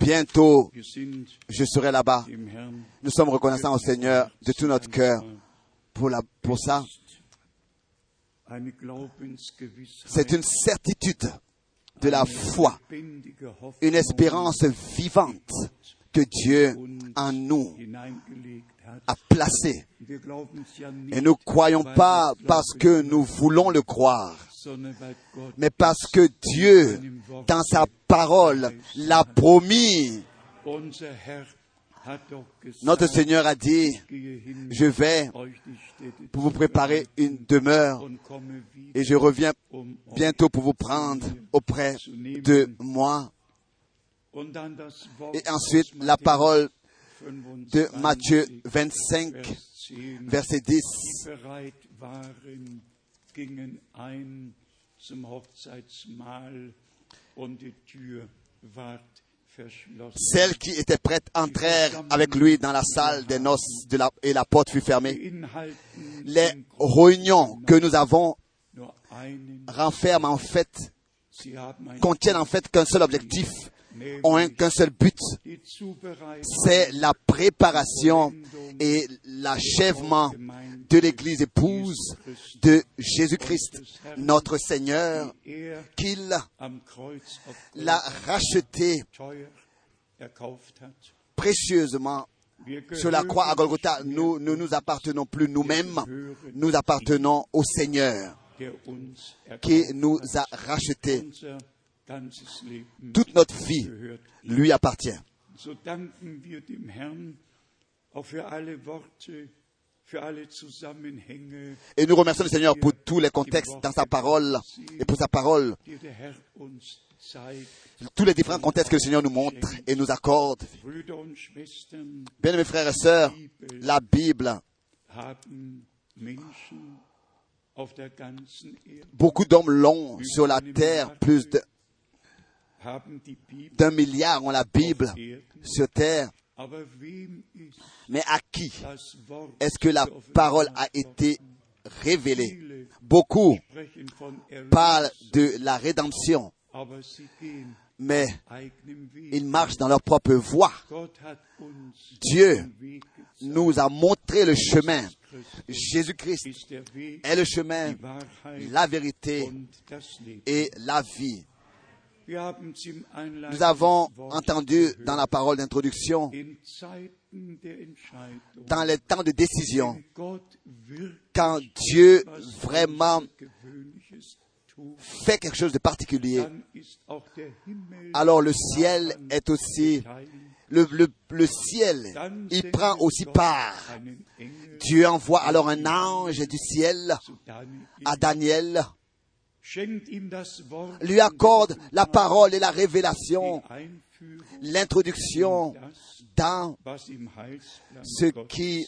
Bientôt, je serai là-bas. Nous sommes reconnaissants au Seigneur de tout notre cœur pour, la, pour ça. C'est une certitude de la foi, une espérance vivante que Dieu en nous a placée. Et nous ne croyons pas parce que nous voulons le croire, mais parce que Dieu, dans sa parole, l'a promis. Notre Seigneur a dit, je vais pour vous préparer une demeure et je reviens bientôt pour vous prendre auprès de moi. Et ensuite, la parole 25, de Matthieu 25, Vers 10. verset 10. Die bereit waren, gingen ein zum Hochzeitsmahl und die Tür ward verschlossen. Celles qui étaient prêtes entrèrent avec lui dans la salle des noces de la- et la porte fut fermée. Les réunions que nous avons renferment en fait, contiennent en fait qu'un seul objectif, ont un- qu'un seul but, c'est la préparation et l'achèvement de l'Église épouse de Jésus-Christ, notre Seigneur, qu'il l'a racheté précieusement sur la croix à Golgotha. Nous ne nous appartenons plus nous-mêmes, nous appartenons au Seigneur qui nous a rachetés. Toute notre vie lui appartient. Et nous remercions le Seigneur pour tous les contextes dans sa parole et pour sa parole, tous les différents contextes que le Seigneur nous montre et nous accorde. Bien mes frères et sœurs, la Bible, beaucoup d'hommes l'ont sur la terre, plus de- d'un milliard ont la Bible sur terre. Mais à qui est-ce que la parole a été révélée? Beaucoup parlent de la rédemption, mais ils marchent dans leur propre voie. Dieu nous a montré le chemin. Jésus-Christ est le chemin, la vérité et la vie. Nous avons entendu dans la parole d'introduction, dans les temps de décision, quand Dieu vraiment fait quelque chose de particulier, alors le ciel est aussi, le, le, le ciel, il prend aussi part. Dieu envoie alors un ange du ciel à Daniel, lui accorde la parole et la révélation, l'introduction dans ce qui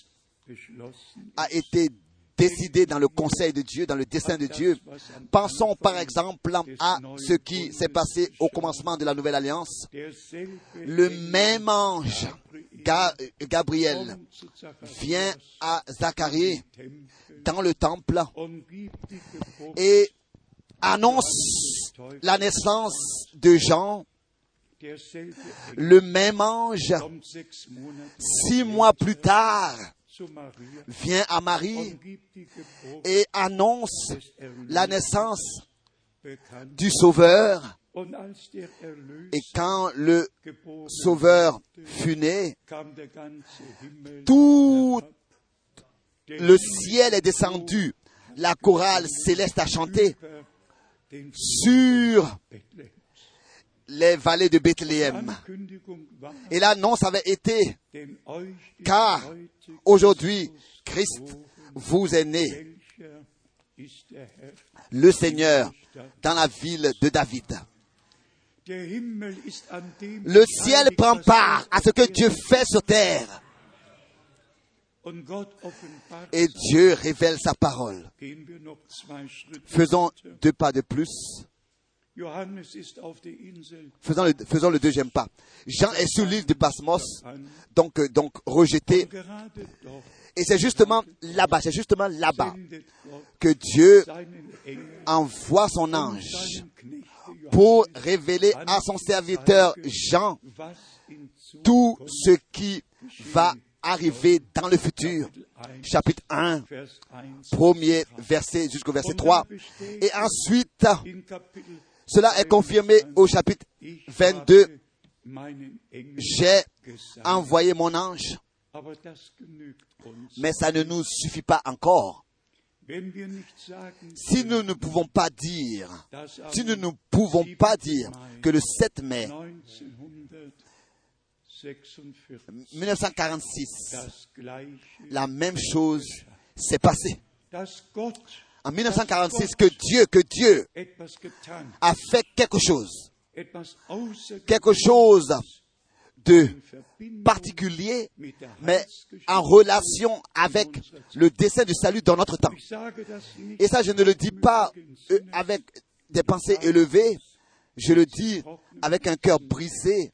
a été décidé dans le conseil de Dieu, dans le dessein de Dieu. Pensons par exemple à ce qui s'est passé au commencement de la Nouvelle Alliance. Le même ange, Ga- Gabriel, vient à Zacharie dans le temple. et annonce la naissance de Jean. Le même ange, six mois plus tard, vient à Marie et annonce la naissance du Sauveur. Et quand le Sauveur fut né, tout le ciel est descendu. La chorale céleste a chanté sur les vallées de Bethléem. Et l'annonce avait été, car aujourd'hui, Christ vous est né, le Seigneur, dans la ville de David. Le ciel prend part à ce que Dieu fait sur terre. Et Dieu révèle sa parole. Faisons deux pas de plus. Faisons le, faisons le deuxième pas. Jean est sur l'île de Pasmos, an. donc, euh, donc rejeté. Et c'est justement là-bas, c'est justement là-bas que Dieu envoie son ange pour révéler à son serviteur Jean tout ce qui va arriver dans le futur. Chapitre 1, Vers 1 premier verset jusqu'au verset 3. Et ensuite, cela est confirmé au chapitre Ich 22. habe meinen Engel J'ai envoyé mon ange, mais ça ne nous suffit pas encore. Si nous ne pouvons pas dire, si nous ne pouvons pas dire que le 7 mai 1946 1946, das Gleiche, la même chose s'est passée. En 1946, que Dieu, que Dieu a fait quelque chose, quelque chose de particulier, mais en relation avec le dessein du salut dans notre temps. Et ça, je ne le dis pas euh, avec des pensées élevées, je le dis avec un cœur brisé.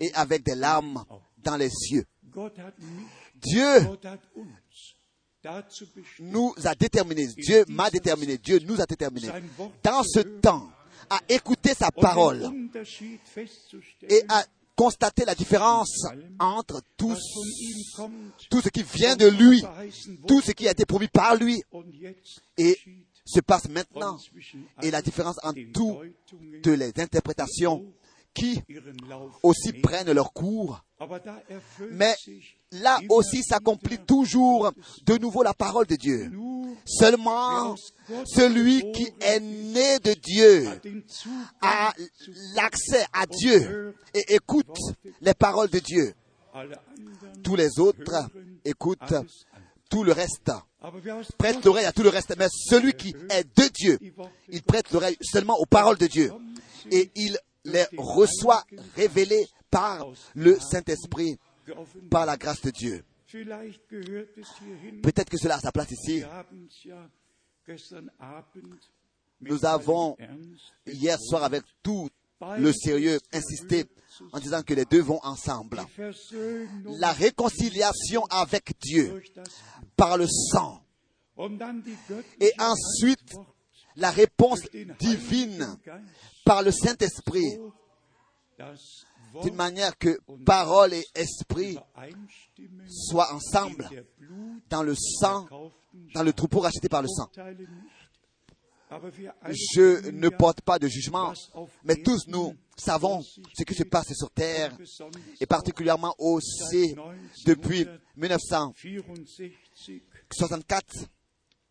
Et avec des larmes dans les yeux. Dieu nous a déterminés, Dieu m'a déterminé, Dieu nous a déterminés. Dans ce temps à écouter sa parole et à constater la différence entre tout, tout ce qui vient de lui, tout ce qui a été promis par lui et se passe maintenant et la différence entre toutes les interprétations qui aussi prennent leur cours. Mais là aussi s'accomplit toujours de nouveau la parole de Dieu. Seulement celui qui est né de Dieu a l'accès à Dieu et écoute les paroles de Dieu. Tous les autres écoutent tout le reste. Aber wer aus Prête Gott l'oreille à tout le reste. Mais celui qui est de Dieu, il prête l'oreille seulement aux paroles de Dieu. Et il les reçoit révélées par le Saint-Esprit, par la grâce de Dieu. Peut-être que cela a sa place ici. Nous avons hier soir avec tout le sérieux insisté en disant que les deux vont ensemble. La réconciliation avec Dieu par le sang et ensuite la réponse divine par le Saint-Esprit d'une manière que parole et esprit soient ensemble dans le sang, dans le troupeau racheté par le sang. Je ne porte pas de jugement, mais tous nous savons ce qui se passe sur terre, et particulièrement aussi depuis 1964, 64,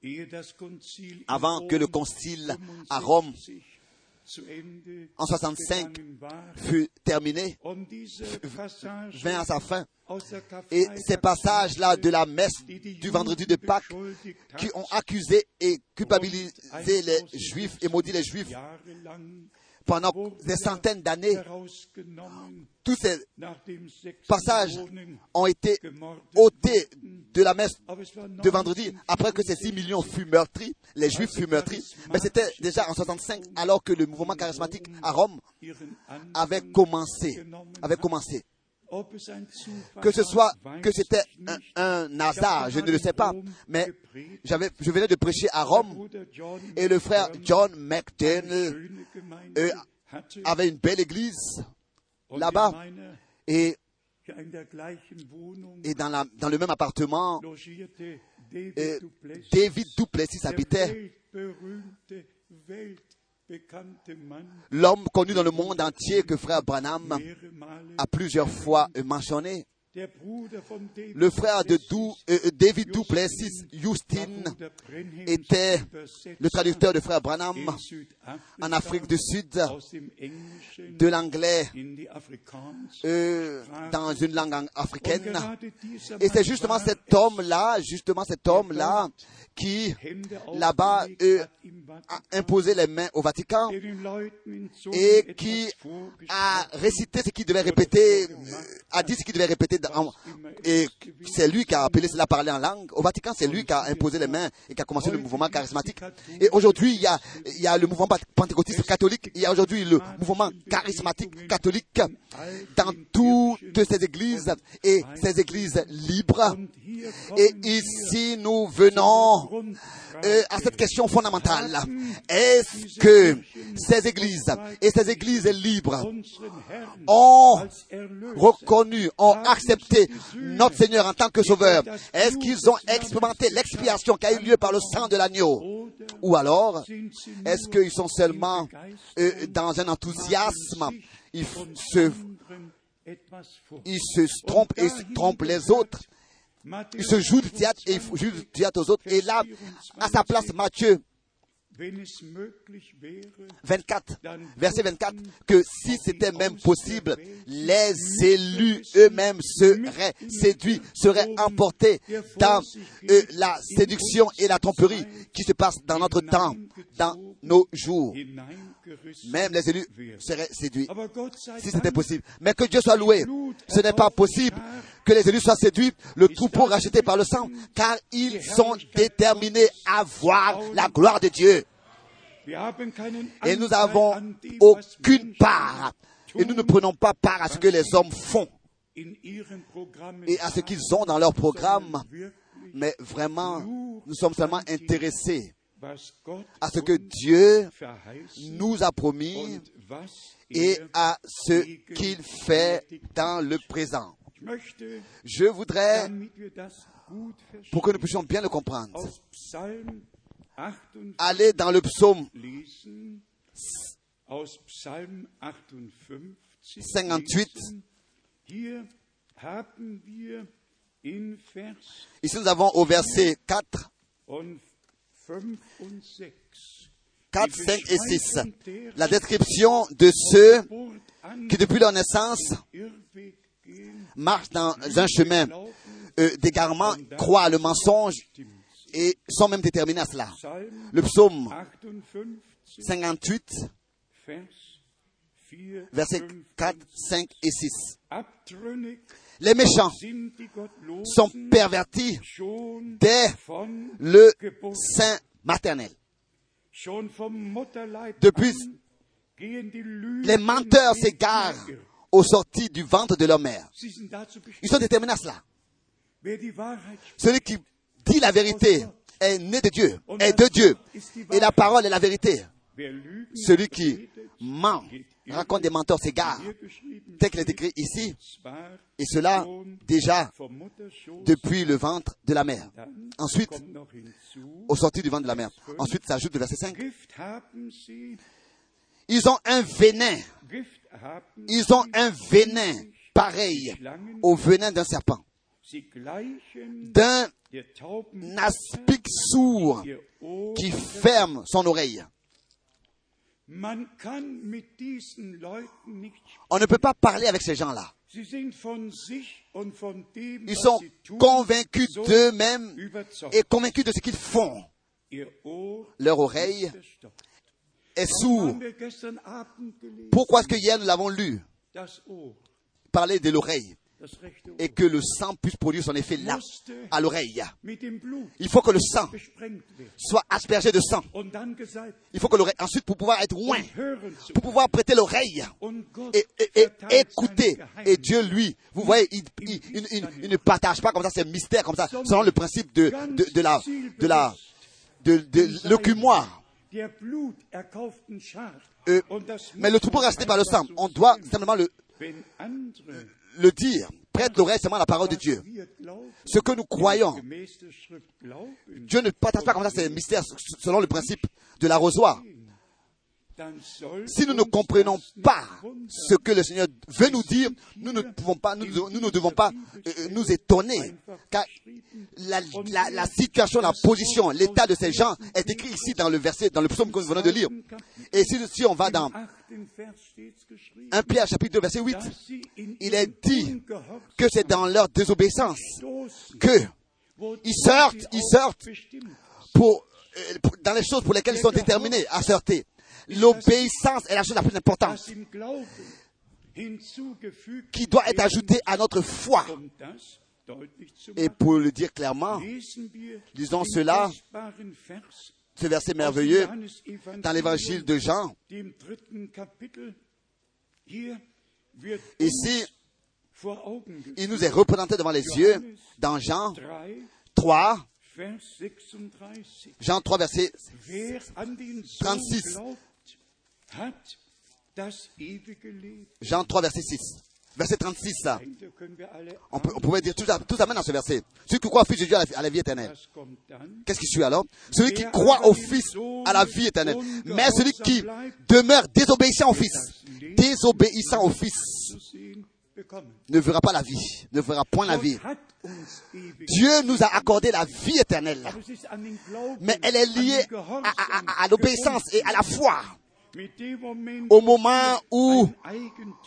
ehe das Konzil in avant que le concile à Rome 65 zu Ende en 65 gegangen war. fut terminé, vint à sa fin. Et ces passages-là de la messe du vendredi de Pâques qui ont accusé et culpabilisé les Juifs et maudit les Juifs pendant des centaines d'années, tous ces passages ont été ôtés de la messe de vendredi, après que ces 6 millions furent meurtris, les Juifs furent meurtris, mais c'était déjà en 65, alors que le mouvement charismatique à Rome avait commencé, avait commencé. Que ce soit que c'était un, hasard, je ne le sais pas, mais j'avais, je venais de prêcher à Rome et le frère John McDaniel euh, avait une belle église là-bas. et, et dans, la, dans le même appartement, David Duplessis, habitait, l'homme connu dans le monde entier que frère Branham a plusieurs fois mentionné. Le frère de euh, euh, David Duplessis, Justin, était le traducteur de frère Branham en Afrique du Sud, de l'anglais euh, dans une langue africaine. Et c'est justement cet homme-là, justement cet homme-là, qui là-bas a imposé les mains au Vatican et qui a récité ce qu'il devait répéter, a dit ce qu'il devait répéter, et c'est lui qui a appelé cela à parler en langue. Au Vatican, c'est lui qui a imposé les mains et qui a commencé le mouvement charismatique. Et aujourd'hui, il y a, il y a le mouvement pentecôtiste catholique, il y a aujourd'hui le mouvement charismatique catholique dans toutes ces églises et ces églises libres. Et ici, nous venons euh, à cette question fondamentale. Est-ce que ces églises et ces églises libres ont reconnu, ont accepté notre Seigneur en tant que Sauveur. Est-ce qu'ils ont expérimenté l'expiation qui a eu lieu par le sang de l'agneau? Ou alors, est-ce qu'ils sont seulement euh, dans un enthousiasme? Ils, se, trompent et se trompent les autres. Ils se jouent du théâtre et jouent du théâtre aux autres. Et là, à sa place, Matthieu 24, verset 24, que si c'était même possible, les élus eux-mêmes seraient séduits, seraient emportés dans euh, la séduction et la tromperie qui se passe dans notre temps, dans nos jours. Même les élus seraient séduits, si c'était possible. Mais que Dieu soit loué. Ce n'est pas possible que les élus soient séduits, le troupeau racheté par le sang, car ils sont déterminés à voir la gloire de Dieu. Et nous Anteil avons an dem, was aucune part. Et nous ne prenons pas part à ce que les hommes font et à ce qu'ils ont dans leur programme. Mais vraiment, nous sommes seulement intéressés à ce que Dieu nous a promis et er à ce qu'il fait dans le présent. Je voudrais, pour que nous puissions bien le comprendre, aus Psalm 58 aller dans le psaume lesen, aus Psalm 58 58. lesen. Hier haben wir in Vers Ici, nous avons au verset 4, und 5 und 6 4, die 5 et 6, Beschreibung derer, la description de ceux qui, depuis leur naissance, marchent dans un chemin euh, d'égarement, croient le mensonge. Et sont même déterminés à cela. Le psaume 58, 58, Vers 4, versets 5 4, 5 et 6. Abtrünnig Les méchants sont pervertis dès le sein maternel. Depuis, les menteurs s'égarent aux sorties du ventre de leur mère. Ils sont déterminés à cela. Celui qui dit la vérité est né de Dieu, est de Dieu. Et la parole est la vérité. Celui qui ment, raconte des menteurs s'égare. Tel qu'il est écrit ici, et cela déjà depuis le ventre de la dann Ensuite, au sorti du ventre de la mère. Ensuite, ça ajoute le verset 5. Gift haben sie, Ils ont un venin. Ils ont un venin pareil au venin d'un serpent, d'un aspic sourd qui ferme son oreille. On ne peut pas parler avec ces gens-là. Ils sont convaincus d'eux-mêmes et convaincus de ce qu'ils font. Leur oreille est sourde. Pourquoi est-ce que hier nous l'avons lu? Parler de l'oreille et que le sang puisse produire son effet là, à l'oreille. Il faut que le sang soit aspergé de sang. Il faut que l'oreille, ensuite pour pouvoir être loin, pour pouvoir prêter l'oreille et, écouter. Et. Dieu, lui, vous voyez, il, ne partage pas comme ça ces mystères comme ça, selon le principe de, de, de la, Schar. Euh, Mais le troupeau racheté par le sang, on doit simplement le, le dire. Prête l'oreille seulement à la parole de Dieu. Ce que nous croyons, Dieu ne partage pas comme ça ces mystères selon le principe de l'arrosoir. Si nous ne comprenons pas ce que le Seigneur veut nous dire, nous ne pouvons pas, nous, nous ne devons pas euh, nous étonner, car la, la- la situation, la position, l'état de ces gens est écrit ici dans le verset, dans le psaume que nous venons de lire. Et si, si on va dans Im achten Vers steht's geschrieben, 1 Pierre chapitre 2 verset 8, dass sie in il est dit que c'est dans leur désobéissance que ils sortent, ils sortent pour, euh, pour- dans les choses pour lesquelles ils sont déterminés à sortir. L'obéissance est la chose la plus importante qui doit être ajoutée à notre foi. Et pour le dire clairement, den cela, ce verset merveilleux dans l'évangile de Jean, ici, il nous est représenté devant les yeux dans Jean 3, 3, Vers 36. Jean 3, verset Wer an den Sohn 36. Jean 3, verset 6. Verset 36, ça. Da können wir alle On, peut, on pourrait dire tout, ça- tout amène dans ce verset. Celui qui croit au Fils de Dieu à la vie éternelle. Qu'est-ce qui suit alors? Celui qui croit au Fils à la vie éternelle. Mais celui qui demeure désobéissant au Fils, désobéissant au Fils, ne verra pas la vie, ne verra point la vie. Dieu nous a accordé la vie éternelle. Mais elle est liée à l'obéissance et à la foi. Au moment où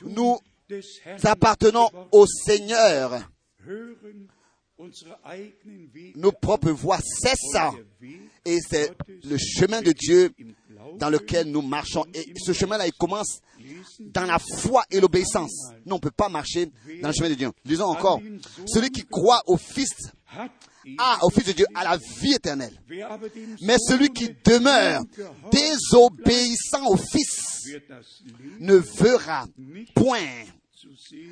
nous appartenons au Seigneur, nos propres voix cessent et c'est le chemin de Dieu dans lequel nous marchons. Et ce chemin-là, il commence dans la foi et l'obéissance. Nous, on ne peut pas marcher dans le chemin de Dieu. Lisons encore. Celui qui croit au Fils hat ihn. a, au Fils de Dieu, a la vie éternelle. Mais celui qui demeure désobéissant au Fils ne verra point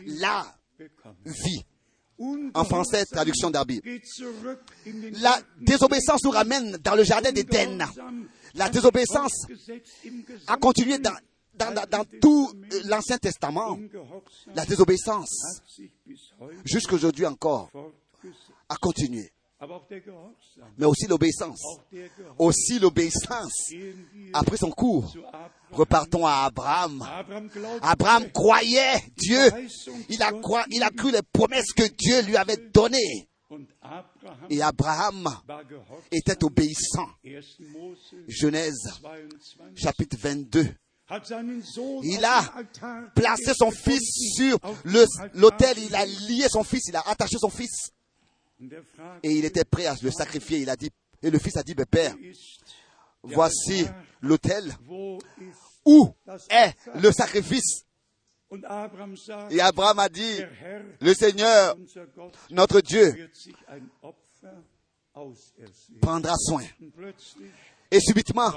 la vie. En français, traduction den La désobéissance nous ramène dans le jardin d'Éden. La désobéissance a continué dans, dans, dans- dans tout l'Ancien Testament. La désobéissance, jusqu'aujourd'hui encore, a continué. Mais aussi l'obéissance. Aussi l'obéissance gehen wir a pris son cours. Repartons à Abraham. Abraham croyait Dieu. Il a, croi- il a cru les promesses que Dieu lui avait données. Et Abraham était obéissant. 1. Mose Genèse 22 chapitre 22. hat seinen Sohn Il a Placé son fils sur l'autel, il a lié son fils, il a attaché son fils et il était prêt à le sacrifier. Il a dit, et le fils a dit, ben, Père, voici l'autel. Où est le sacrifice Et Abraham a dit, le Seigneur, notre Dieu, prendra soin. Et subitement,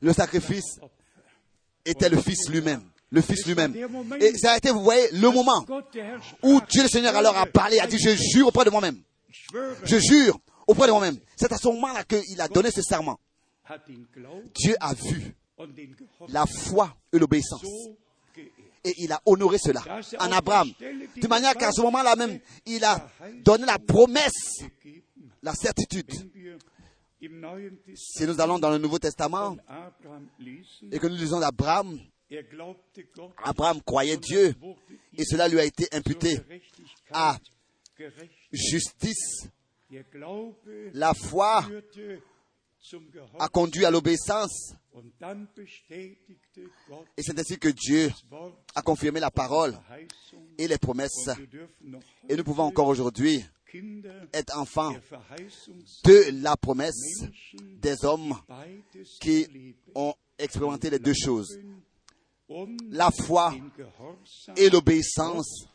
le sacrifice était le Fils lui-même. Le Fils lui-même. Et ça a été, vous voyez, le moment où Dieu le Seigneur alors a parlé, a dit, je jure auprès de moi-même. Je jure auprès de moi-même. C'est à ce moment-là qu'il a donné ce serment. Dieu a vu la foi et l'obéissance. Et il a honoré cela en Abraham. De manière qu'à ce moment-là même, il a donné la promesse, la certitude. Si nous allons dans le Nouveau Testament et que nous lisons d'Abraham, Abraham croyait Dieu et cela lui a été imputé. Gerechtigkeit Ah. Justice, la foi a conduit à l'obéissance et c'est ainsi que Dieu a confirmé la parole et les promesses. Et nous pouvons encore aujourd'hui être enfants de la promesse des hommes qui ont expérimenté les deux choses, la foi et l'obéissance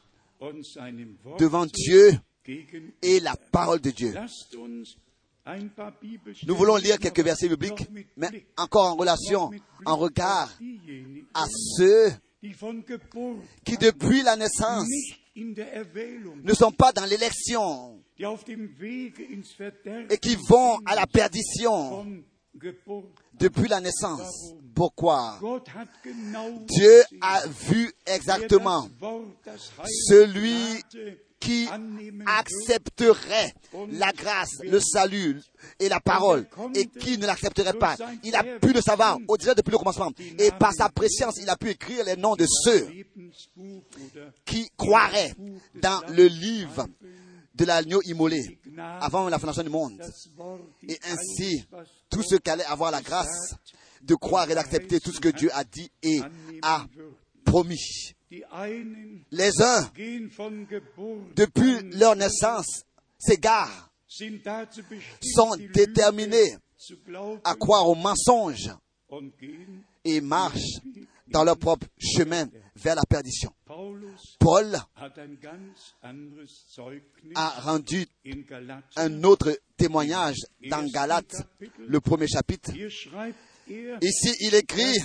devant Dieu et la parole de Dieu. Nous voulons lire quelques versets bibliques, mais encore en relation, en regard à ceux qui depuis la naissance ne sont pas dans l'élection et qui vont à la perdition. Depuis la naissance. Pourquoi? Dieu a vu exactement celui qui accepterait la grâce, le salut et la parole et qui ne l'accepterait pas. Il a pu le savoir au-delà depuis le commencement. Et par sa préscience, il a pu écrire les noms de ceux qui croiraient dans le livre de l'agneau immolé avant la fondation du monde. Et ainsi, ceux qui allaient avoir la grâce de croire et d'accepter tout ce que Dieu a dit et a promis. Les uns, depuis leur naissance, s'égarent, sont déterminés à croire au mensonge und gehen. et marchent dans leur propre chemin vers la perdition. Paul a rendu un autre témoignage dans Galates, le premier chapitre. Ici, il écrit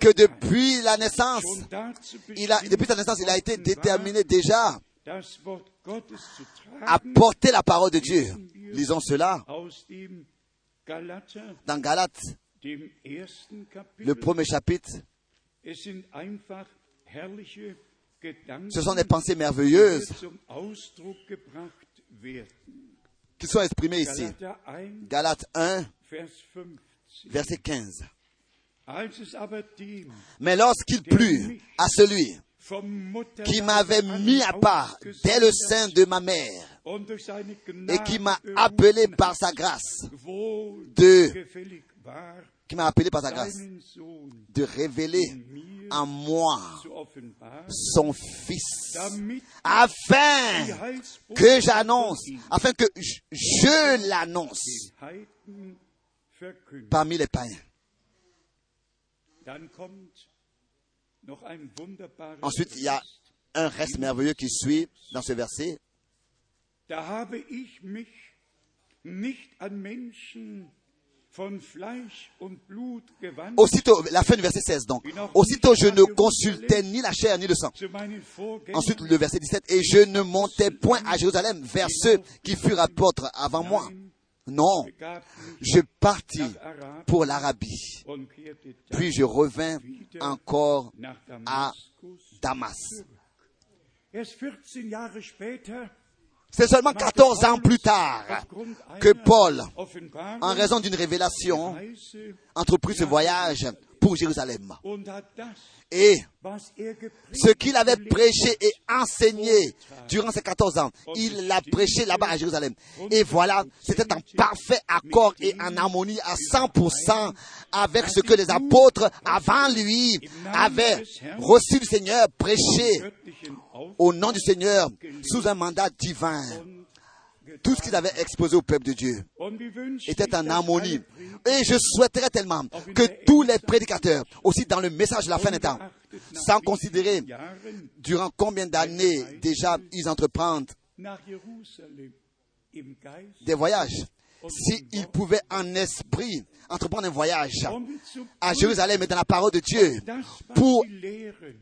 que depuis la naissance, il a, depuis sa naissance, il a été déterminé déjà à porter la parole de Dieu. Lisons cela dans Galates, le premier chapitre. Ce sont des pensées merveilleuses qui sont exprimées ici. Galater 1, Galates 1, Vers 15. verset 15. Als es aber dem Mais lorsqu'il plut à celui qui m'avait mis à part dès le sein de ma mère et qui m'a appelé par sa grâce, de- qui m'a appelé par sa grâce, de révéler en moi son Fils, afin que j'annonce, afin que je- je l'annonce parmi les païens. Ensuite, il y a un reste merveilleux qui suit dans ce verset. Da habe ich mich nicht an Menschen Aussitôt, la fin du verset 16 donc. Aussitôt, je ne consultais ni la chair ni le sang. Ensuite, le verset 17, et je ne montais point à Jérusalem vers ceux qui furent apôtres avant moi. Non, je partis pour l'Arabie. Puis je revins encore à. Damas. C'est seulement 14 ans plus tard que Paul, en raison d'une révélation, entreprit ce voyage pour Jérusalem. Et er ce qu'il avait prêché et enseigné durant ces 14 ans, il l'a prêché là-bas à Jérusalem. Et voilà, c'était en parfait accord et en harmonie à 100% avec ce que les apôtres avant lui avaient reçu du Seigneur, prêché au nom du Seigneur sous un mandat divin. Tout ce qu'ils avaient exposé au peuple de Dieu était en harmonie. Et je souhaiterais tellement que tous les prédicateurs, aussi dans le message de la fin des temps, sans considérer durant combien d'années déjà ils entreprennent des voyages, s'ils pouvaient en esprit entreprendre un voyage à Jérusalem et dans la parole de Dieu pour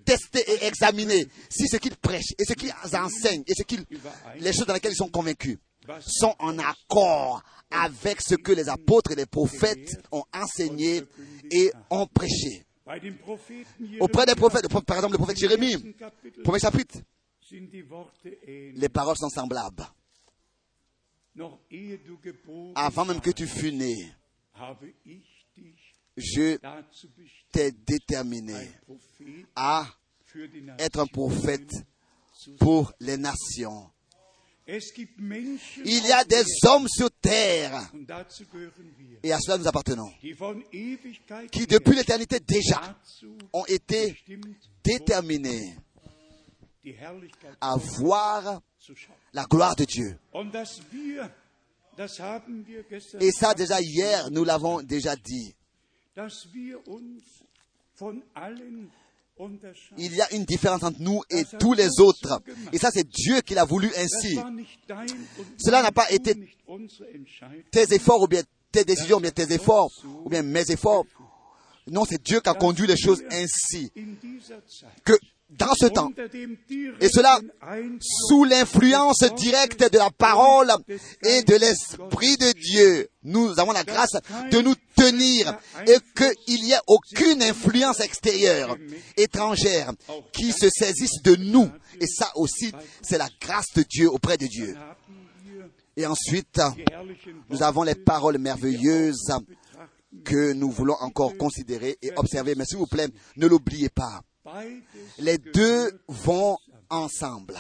tester et examiner si ce qu'ils prêchent et ce qu'ils enseignent et ce qu'ils, les choses dans lesquelles ils sont convaincus sont en accord avec ce que les apôtres et les prophètes ont enseigné et ont prêché. Auprès des prophètes, par exemple le prophète Jérémie, premier chapitre, les paroles sont semblables. Avant même que tu fus né, je t'ai déterminé à être un prophète pour les nations. Il y a des hommes sur terre, et à cela nous appartenons, qui depuis l'éternité déjà ont été déterminés à voir la gloire de Dieu. Et ça déjà hier, nous l'avons déjà dit. Il y a une différence entre nous et tous les autres. Et ça, c'est Dieu qui l'a voulu ainsi. Cela n'a pas été. Tes efforts ou bien tes décisions, ou bien tes efforts, ou bien mes efforts. Non, c'est Dieu qui a conduit les choses ainsi. Que dans ce temps, et cela sous l'influence directe de la parole et de l'Esprit de Dieu, nous avons la grâce de nous tenir et qu'il n'y ait aucune influence extérieure, étrangère, qui se saisisse de nous. Et ça aussi, c'est la grâce de Dieu auprès de Dieu. Et ensuite, nous avons les paroles merveilleuses que nous voulons encore considérer et observer. Mais s'il vous plaît, ne l'oubliez pas. Les deux vont ensemble.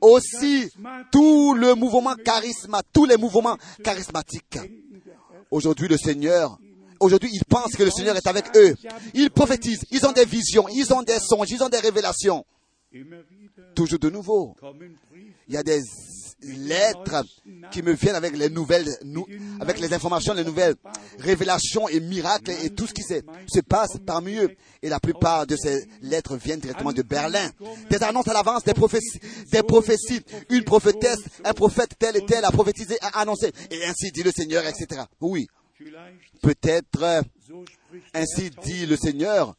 Aussi, tout le mouvement charisma, tous les mouvements charismatiques. Aujourd'hui, le Seigneur, aujourd'hui, ils pensent que le Seigneur est avec eux. Ils prophétisent, ils ont des visions, ils ont des songes, ils ont des révélations. Toujours de nouveau. Il y a des lettres qui me viennent avec les nouvelles, nou- avec les informations, les nouvelles révélations et miracles et tout ce qui se, se passe parmi eux. Et la plupart de ces lettres viennent directement de Berlin. Des annonces à l'avance, des prophéties, des prophéties. Une prophétesse, un prophète tel et tel a prophétisé, a annoncé. Et ainsi dit le Seigneur, etc. Oui. Peut-être, ainsi dit le Seigneur,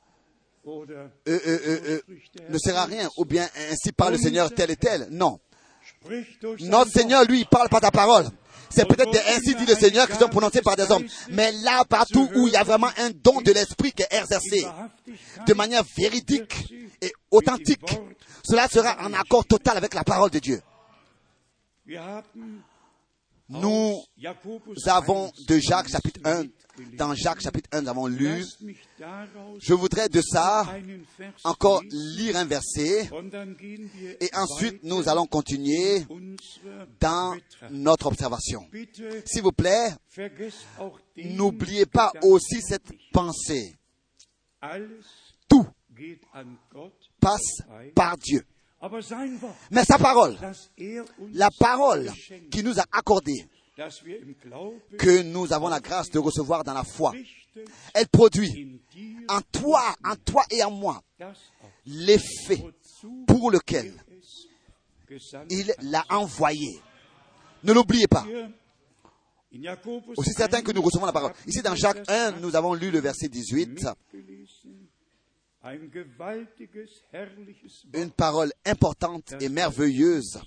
euh, euh, euh, euh, ne sert à rien, ou bien ainsi parle le Seigneur tel et tel. Non. Notre. Seigneur, lui, il parle par ta parole. C'est peut-être des ainsi dit le Seigneur qui sont prononcés par des hommes. Mais là, partout où il y a vraiment un don de l'esprit qui est exercé de manière véridique et authentique, cela sera en accord total avec la parole de Dieu. Nous avons 1 de Jacques chapitre 1, mitgelesen. Dans Jacques chapitre 1, nous avons lu, je voudrais de ça encore lire un verset et ensuite nous allons continuer dans notre observation. S'il vous plaît, n'oubliez pas aussi cette pensée. Tout passe par Dieu. Mais sa parole, er la parole geschenkt, qui nous a accordé, que nous avons la grâce de recevoir dans la foi, elle produit en toi, en toi et en moi, l'effet pour lequel il l'a envoyé. Ne l'oubliez pas. Aussi certain que nous 1 recevons la parole. Ici dans Jacques Vers 1, nous avons lu le verset 18, mitgelesen. Ein gewaltiges, herrliches Wort une parole importante et merveilleuse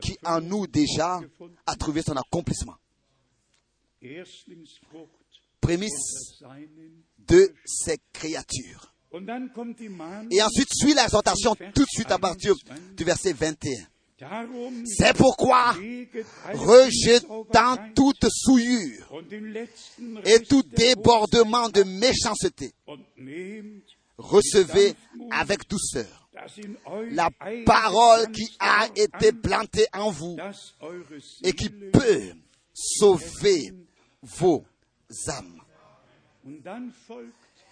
qui en nous déjà a trouvé son accomplissement. Prémisse de ces créatures. Et ensuite suit l'exhortation tout de suite à partir du verset 21. Darum C'est pourquoi, rejetant toute souillure et tout débordement de méchanceté, recevez avec douceur la parole qui a été an, plantée en vous et qui peut sauver vos âmes.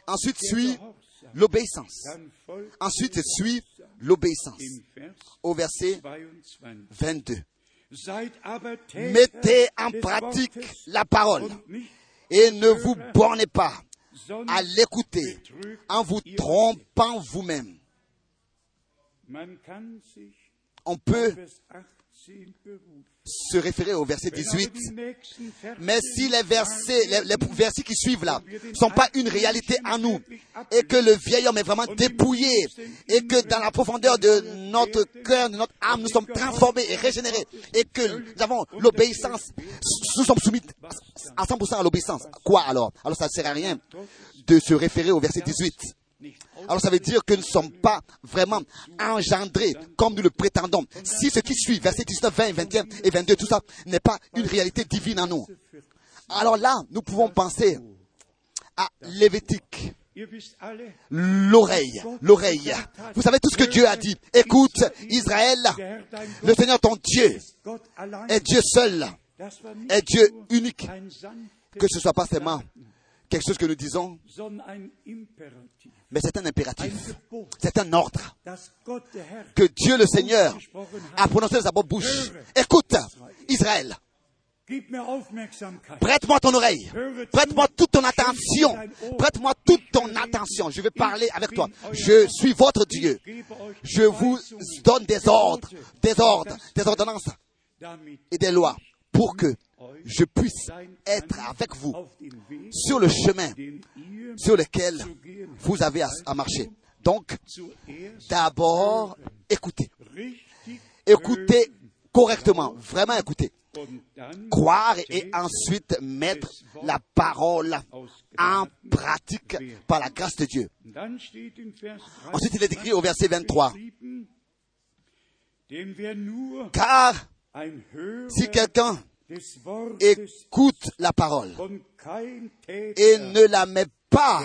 Ensuite suit l'obéissance. Ensuite suit l'obéissance. Au verset 22. 22. Seid aber Täter Mettez en pratique la parole et ne vous bornez pas à l'écouter en vous trompant vous-même. On peut auf Vers 18 berufen. se référer au verset Wenn aber 18, die nächsten Verse mais si les versets, les, les versets qui suivent là, den sont pas une réalité en nous, et que le vieil homme est vraiment dépouillé, et que dans la profondeur de notre cœur, de notre âme, nous sommes transformés et régénérés, et que nous avons l'obéissance, nous sommes soumis à 100% à l'obéissance. Quoi alors? Alors ça ne sert à rien de se référer au verset 18. Alors ça veut dire que nous ne sommes pas vraiment engendrés comme nous le prétendons. Si ce qui suit, verset 19, 20, 21 et 22, tout ça n'est pas une réalité divine en nous. Alors là, nous pouvons penser à Lévitique, l'oreille, l'oreille. Vous savez tout ce que Dieu a dit. Écoute, Israël, le Seigneur ton Dieu est Dieu seul, est Dieu unique. Que ce soit pas seulement quelque chose que nous disons, mais c'est un impératif. C'est un ordre. Que Dieu le Seigneur a prononcé de sa bonne bouche. Écoute, Israël, prête-moi ton oreille, prête-moi toute ton attention, prête-moi toute ton attention. Je vais parler avec toi. Je suis votre Dieu. Je vous donne des ordres, des ordres, des ordonnances et des lois pour que je puisse être avec vous sur le chemin sur lequel vous avez à, marcher. Donc, d'abord, écoutez. Écoutez correctement, vraiment dann croire et ensuite mettre la parole en pratique par la grâce de Dieu. Ensuite, il est écrit au verset 23, geschrieben, denn wer nur car si quelqu'un écoute la parole. et ne la met pas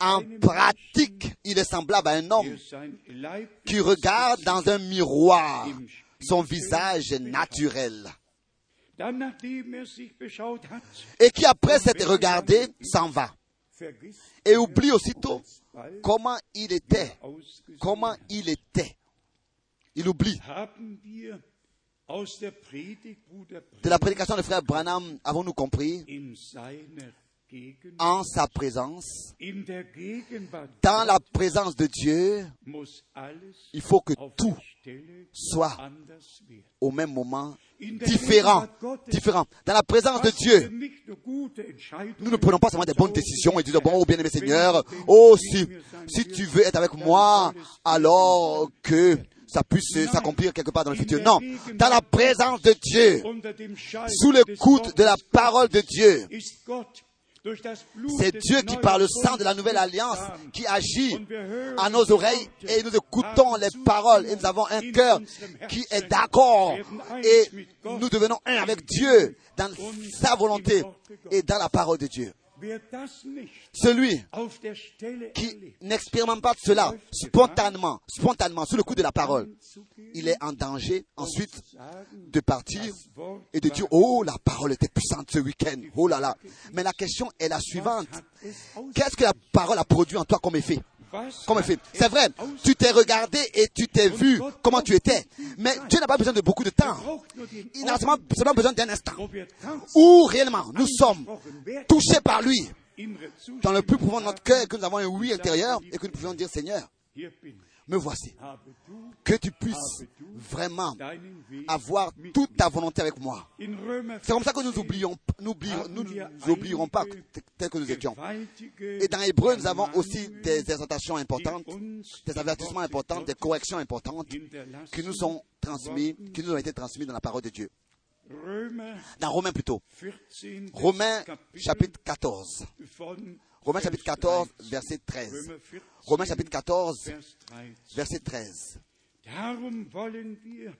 en pratique, il est semblable à un homme qui regarde dans un miroir. Son visage naturel. Et qui après s'être regardé s'en va. Et oublie aussitôt comment il était, comment il était. Il oublie. De la prédication de frère Branham, avons-nous compris? En sa présence, dans la présence de Dieu, il faut que tout soit au même moment différent. Différent. Dans la présence de Dieu, nous ne prenons pas seulement des bonnes décisions et disons, bon, oh bien-aimé Seigneur, oh, si, si tu veux être avec moi, alors que ça puisse s'accomplir quelque part dans le futur. Non. Dans la présence de Dieu, sous le coude de la parole de Dieu, c'est Dieu qui, par le sang de la nouvelle alliance, qui agit à nos oreilles et nous écoutons les paroles et nous avons un cœur qui est d'accord et nous devenons un avec Dieu dans sa volonté et dans la parole de Dieu. Celui qui n'expérimente pas cela spontanément, spontanément, sous le coup de la parole, il est en danger ensuite de partir et de dire, oh, la parole était puissante ce week-end, oh là là. Mais la question est la suivante. Qu'est-ce que la parole a produit en toi comme effet? Comme effet. es C'est vrai, tu t'es regardé et tu t'es vu comment tu étais. Mais Dieu n'a pas besoin de beaucoup de temps. Il n'a seulement, seulement besoin d'un instant. Où réellement nous sommes touchés par lui dans le plus profond de notre cœur, que nous avons un oui intérieur et que nous pouvons dire Seigneur. Me voici. Que tu puisses vraiment avoir toute ta volonté avec moi. C'est comme ça que nous oublions, nous nous nous oublierons pas tel que nous étions. Et dans Hébreu, nous avons aussi des exhortations importantes, des avertissements importants, des corrections importantes qui nous sont transmis, qui nous ont été transmis dans la parole de Dieu. Dans Romains plutôt. 14. Romains chapitre 14. Romains chapitre 14, 13. verset 13. Römer 14, Romains chapitre 14, Vers 13. verset 13. Darum wollen wir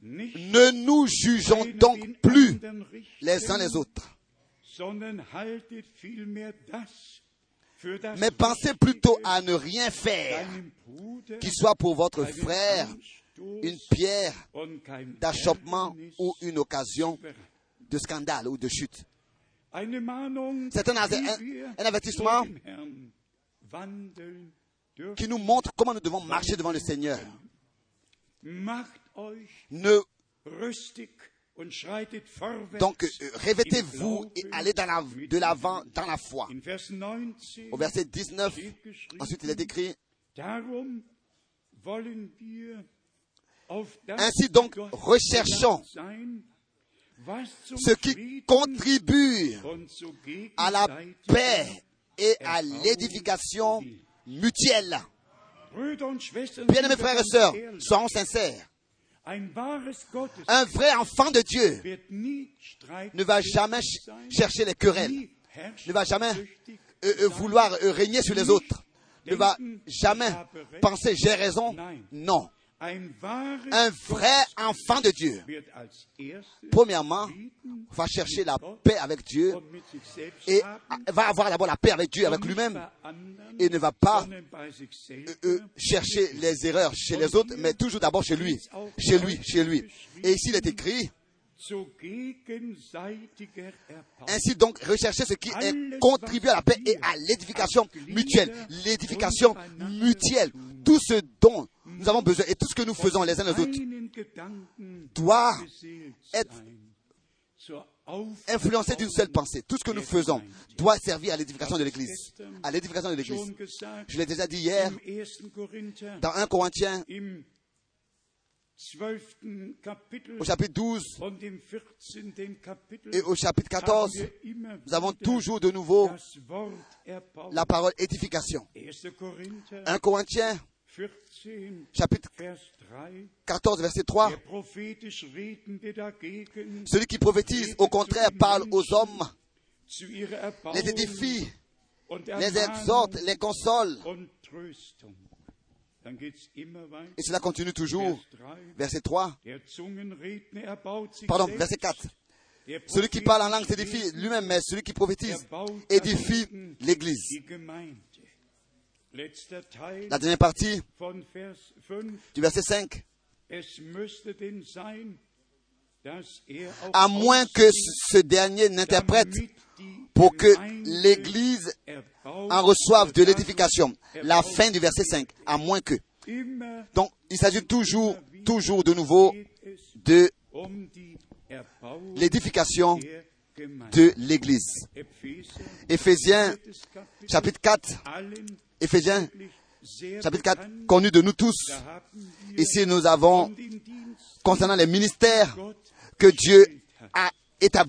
nicht Ne nous jugeons donc plus les uns les autres, mais pensez plutôt à ne rien faire qui soit pour votre frère une pierre d'achoppement ou une occasion de scandale ou de chute. C'est un, un- un avertissement qui nous montre comment nous devons marcher devant le Seigneur. Ne, donc, euh, revêtez-vous et allez dans la- de l'avant dans la foi. In Vers 19 Au verset 19, steht geschrieben, ensuite il est écrit, Ainsi donc, recherchons ce qui contribue à la paix et à l'édification mutuelle. Sind wir frères et sœurs, soyons sincères. Un vrai enfant de Dieu ne va jamais chercher les querelles, ne va jamais euh, euh, vouloir euh, régner sur les autres, ne va jamais penser j'ai raison. Non. Un vrai enfant de Dieu, premièrement, va chercher la paix avec Dieu et va avoir d'abord la paix avec Dieu, avec lui-même, et ne va pas selber. euh, chercher les erreurs chez les autres, mais toujours d'abord chez lui, chez lui, chez lui. Et ici il est écrit. Ainsi donc rechercher ce qui est contribue à la paix et à l'édification mutuelle, l'édification mutuelle, tout ce dont nous avons besoin et tout ce que nous faisons les uns les autres doit être influencé d'une seule pensée. Tout ce que nous faisons doit servir à l'édification de l'Église, à l'édification de l'Église. Je l'ai déjà dit hier im 1. Korinther dans 1 Corinthiens im 12. Kapitel au chapitre 12 und im 14. Kapitel et au chapitre 14, haben wir immer nous avons toujours de nouveau la parole édification. 1. Korinther 1 Corinthiens 14, chapitre Vers 3. 14 verset 3. Der prophetisch Redende dagegen Celui qui prophétise, au contraire, parle aux hommes, les édifie, les exhorte, les console. Et cela continue toujours. Vers 3. Verset 3. Der Zungenredner erbaut sich Pardon, verset 4. Der Celui qui parle en langue s'édifie lui-même, mais celui qui prophétise erbaut édifie l'Église. La dernière partie von Vers 5. du verset 5. À moins que ce dernier n'interprète pour que l'Église en reçoive de l'édification. La fin du verset 5. À moins que. Donc, il s'agit toujours, toujours de nouveau de l'édification de l'Église. Éphésiens chapitre 4, allen Éphésiens chapitre 4, bekannt. connu de nous tous. Ici, nous avons, concernant les ministères que Dieu a das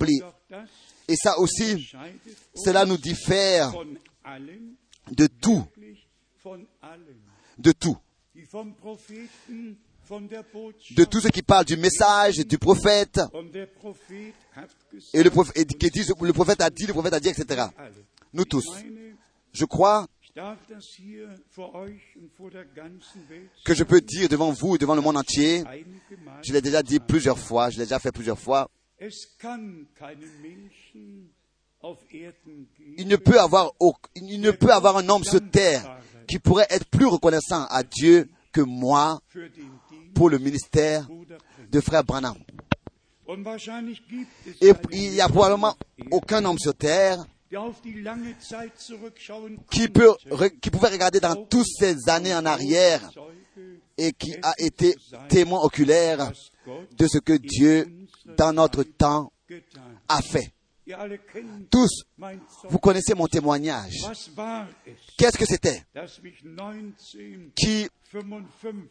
Et ça aussi, cela nous diffère de tout, de tout. De tout ce qui parle du message, du prophète, et le prophète, dit, le prophète a dit, le prophète a dit, etc. Nous tous. Je crois que je peux dire devant vous et devant le monde entier, je l'ai déjà dit plusieurs fois, je l'ai déjà fait plusieurs fois, il ne peut avoir, au- il ne peut avoir un homme sur terre qui pourrait être plus reconnaissant à Dieu que moi pour le ministère de frère Branham. Et il n'y a probablement aucun homme sur terre qui, peut, qui pouvait regarder dans toutes ces années en arrière et qui a été témoin oculaire de ce que Dieu, dans notre temps, a fait. Tous, vous connaissez mon témoignage. Qu'est-ce que c'était? dass mich 1955 qui,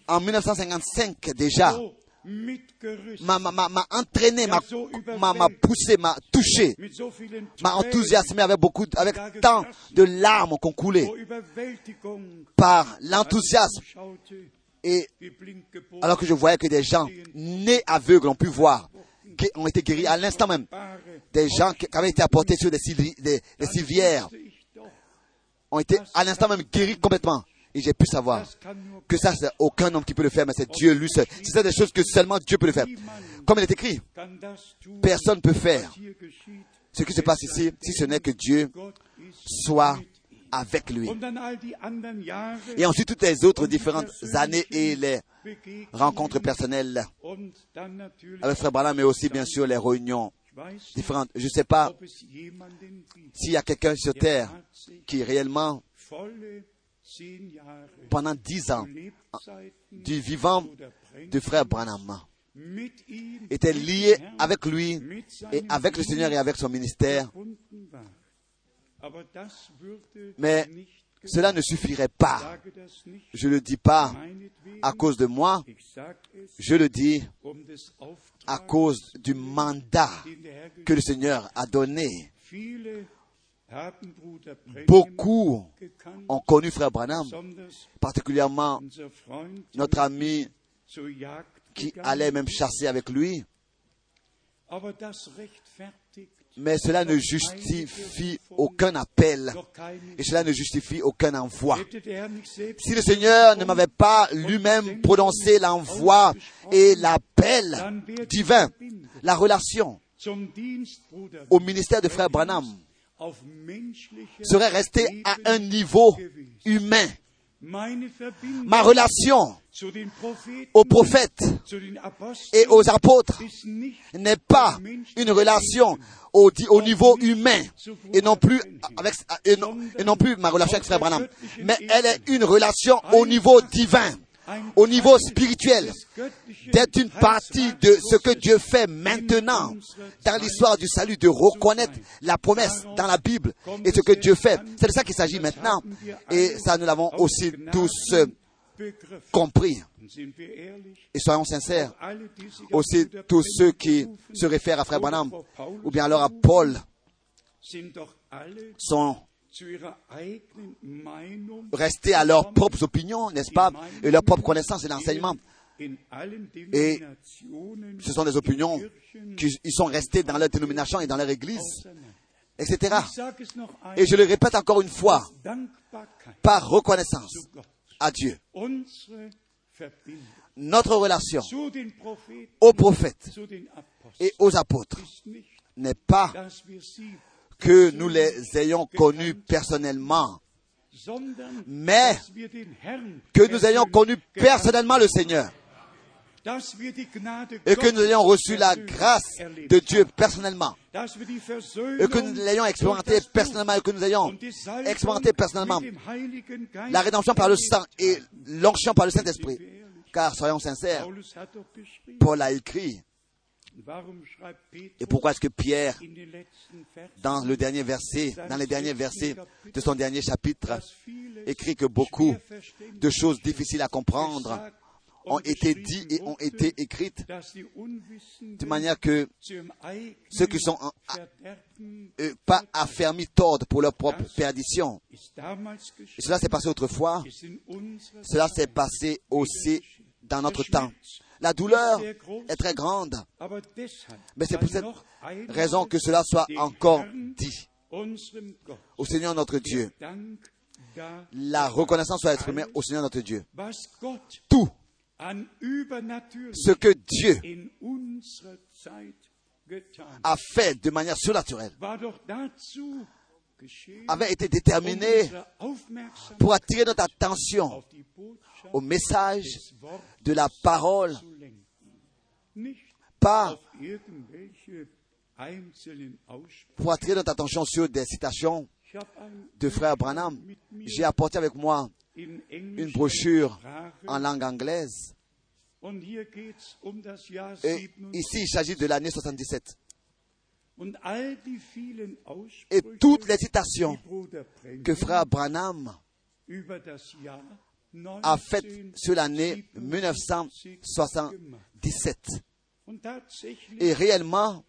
en 1955 déjà, m'a entraîné, m'a poussé, m'a touché, m'a Tränen enthousiasimé avec beaucoup, avec tant de larmes qu'on coulait. Überwältigung par l'enthousiasme. schaute, Et alors que je voyais que des gens nés aveugles ont pu voir, qui ont été guéris à l'instant même. Des gens qui avaient été apportés sur des, des- des civières ont été à l'instant même guéris complètement. Et j'ai pu savoir que ça, c'est aucun homme qui peut le faire, mais c'est Dieu lui seul. C'est des choses que seulement Dieu peut le faire. Comme il est écrit, personne ne peut faire ce qui se passe ici si ce n'est que Dieu soit avec lui. Et ensuite, toutes les autres différentes années et les rencontres personnelles avec Frère Branham, mais aussi bien sûr les réunions différentes. Je ne sais pas s'il y a quelqu'un sur terre qui réellement, pendant dix ans, du vivant du frère Branham, était lié avec lui et avec le Seigneur et avec son ministère. Mais Cela ne suffirait pas. Je ne le dis pas à cause de moi, je le dis à cause du mandat que le Seigneur a donné. Beaucoup ont connu Frère Branham, particulièrement notre ami qui allait même chasser avec lui. Mais cela ne justifie aucun appel et cela ne justifie aucun envoi. Si le Seigneur ne m'avait pas lui-même prononcé l'envoi et l'appel divin, la relation au ministère de Frère Branham serait restée à un niveau humain. Ma relation aux prophètes et aux apôtres n'est pas une relation au, niveau humain et non plus avec et non, et non plus ma relation avec Frère Branham, mais elle est une relation au niveau divin, au niveau spirituel, d'être une partie de ce que Dieu fait maintenant dans l'histoire du salut, de reconnaître la promesse dans la Bible et ce que Dieu fait. C'est de ça qu'il s'agit maintenant. Et ça, nous l'avons aussi tous euh, compris. Et soyons sincères, aussi tous ceux qui se réfèrent à Frère Paulus ou bien alors à Paul sont restés à leurs propres opinions, n'est-ce pas, et leurs propres connaissances et l'enseignement. Et ce sont des opinions qui ils sont restés dans leur dénomination et dans leur église, etc. Et je le répète encore une fois, par reconnaissance à Dieu. Notre relation aux prophètes et aux apôtres n'est pas que nous les ayons connus personnellement, mais que nous ayons connu personnellement le Seigneur. Et que nous ayons reçu la grâce de Dieu personnellement. Et que nous l'ayons expérimenté personnellement et que nous ayons expérimenté personnellement la rédemption par le sang et l'onction par le Saint-Esprit. Car soyons sincères, Paul a écrit Et pourquoi est-ce que Pierre, dans le dernier verset, dans les derniers versets de son dernier chapitre, écrit que beaucoup de choses difficiles à comprendre gesagt ont été dites et ont été écrites de manière que ceux qui sont en- euh, pas affermis tordent pour leur propre perdition. Et cela s'est passé autrefois, cela s'est passé aussi dans notre temps. La douleur est très grande, mais c'est pour cette raison que cela soit encore dit au Seigneur notre Dieu. La reconnaissance soit exprimée au Seigneur notre Dieu. Tout ce que Dieu a fait de manière surnaturelle avait été déterminé pour attirer notre attention au message de la parole, pas pour attirer notre attention sur des citations de frère Branham. J'ai apporté avec moi une brochure en langue anglaise. Und hier geht's das Jahr Et 77. ici, il s'agit de l'année 77. Und all die vielen Et toutes les citations que frère Branham a faites sur l'année 1977 1977. Und tatsächlich Et réellement,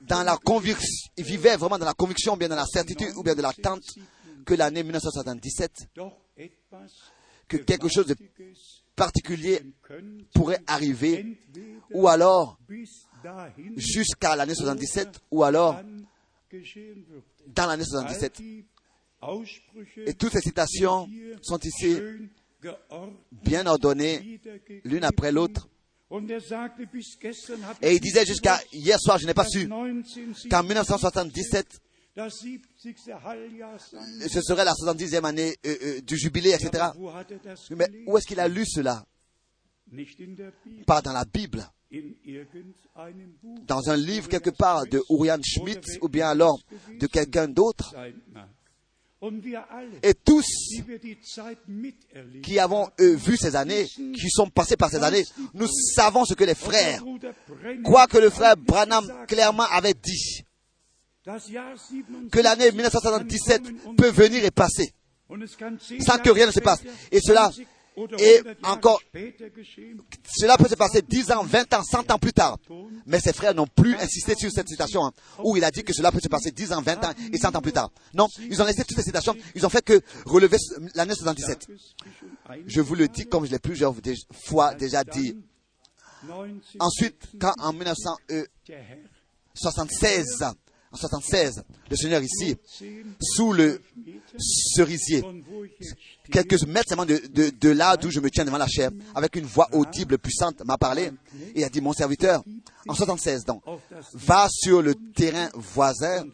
dans la conviction, il vivait vraiment dans la conviction, ou bien dans la certitude, ou bien de l'attente que l'année 1977, doch etwas que quelque chose de particulier pourrait arriver, ou alors jusqu'à l'année 77, ou alors dans l'année All 77. die Aussprüche Et toutes ces citations sont ici bien ordonnées l'une après l'autre. Et il disait jusqu'à hier soir, je n'ai pas su 1977 qu'en 1977, das 70. Halbjahr sein ce serait la 70e année euh, euh, du jubilé, etc. Mais où est-ce qu'il a lu cela? Pas dans la Bible, dans un livre quelque part de Urian Schmidt, ou bien alors de quelqu'un d'autre. Et tous qui avons euh, vu ces années, qui sont passés par ces années, nous savons ce que les frères, quoi que le frère Branham clairement avait dit, das Jahr 77 que l'année 1977 kann kommen peut venir et passer. sans que rien ne se passe. Et cela 20 oder est 100 Jahre encore-. Cela peut se passer 10 ans, 20 ans, 100 ans plus tard. Mais ses frères n'ont plus insisté sur cette citation, hein, où il a dit que cela peut se passer 10 ans, 20 ans et 100 ans plus tard. Non, ils ont laissé toutes ces citations, ils ont fait que relever l'année 77. Je vous le dis comme je l'ai plusieurs fois déjà dit. Ensuite, quand en 1976, en 76, le Seigneur ici, sous le cerisier, quelques mètres seulement de, là d'où je me tiens devant la chair, avec une voix audible, puissante, m'a parlé et a dit, mon serviteur, en 76 donc, va sur le terrain voisin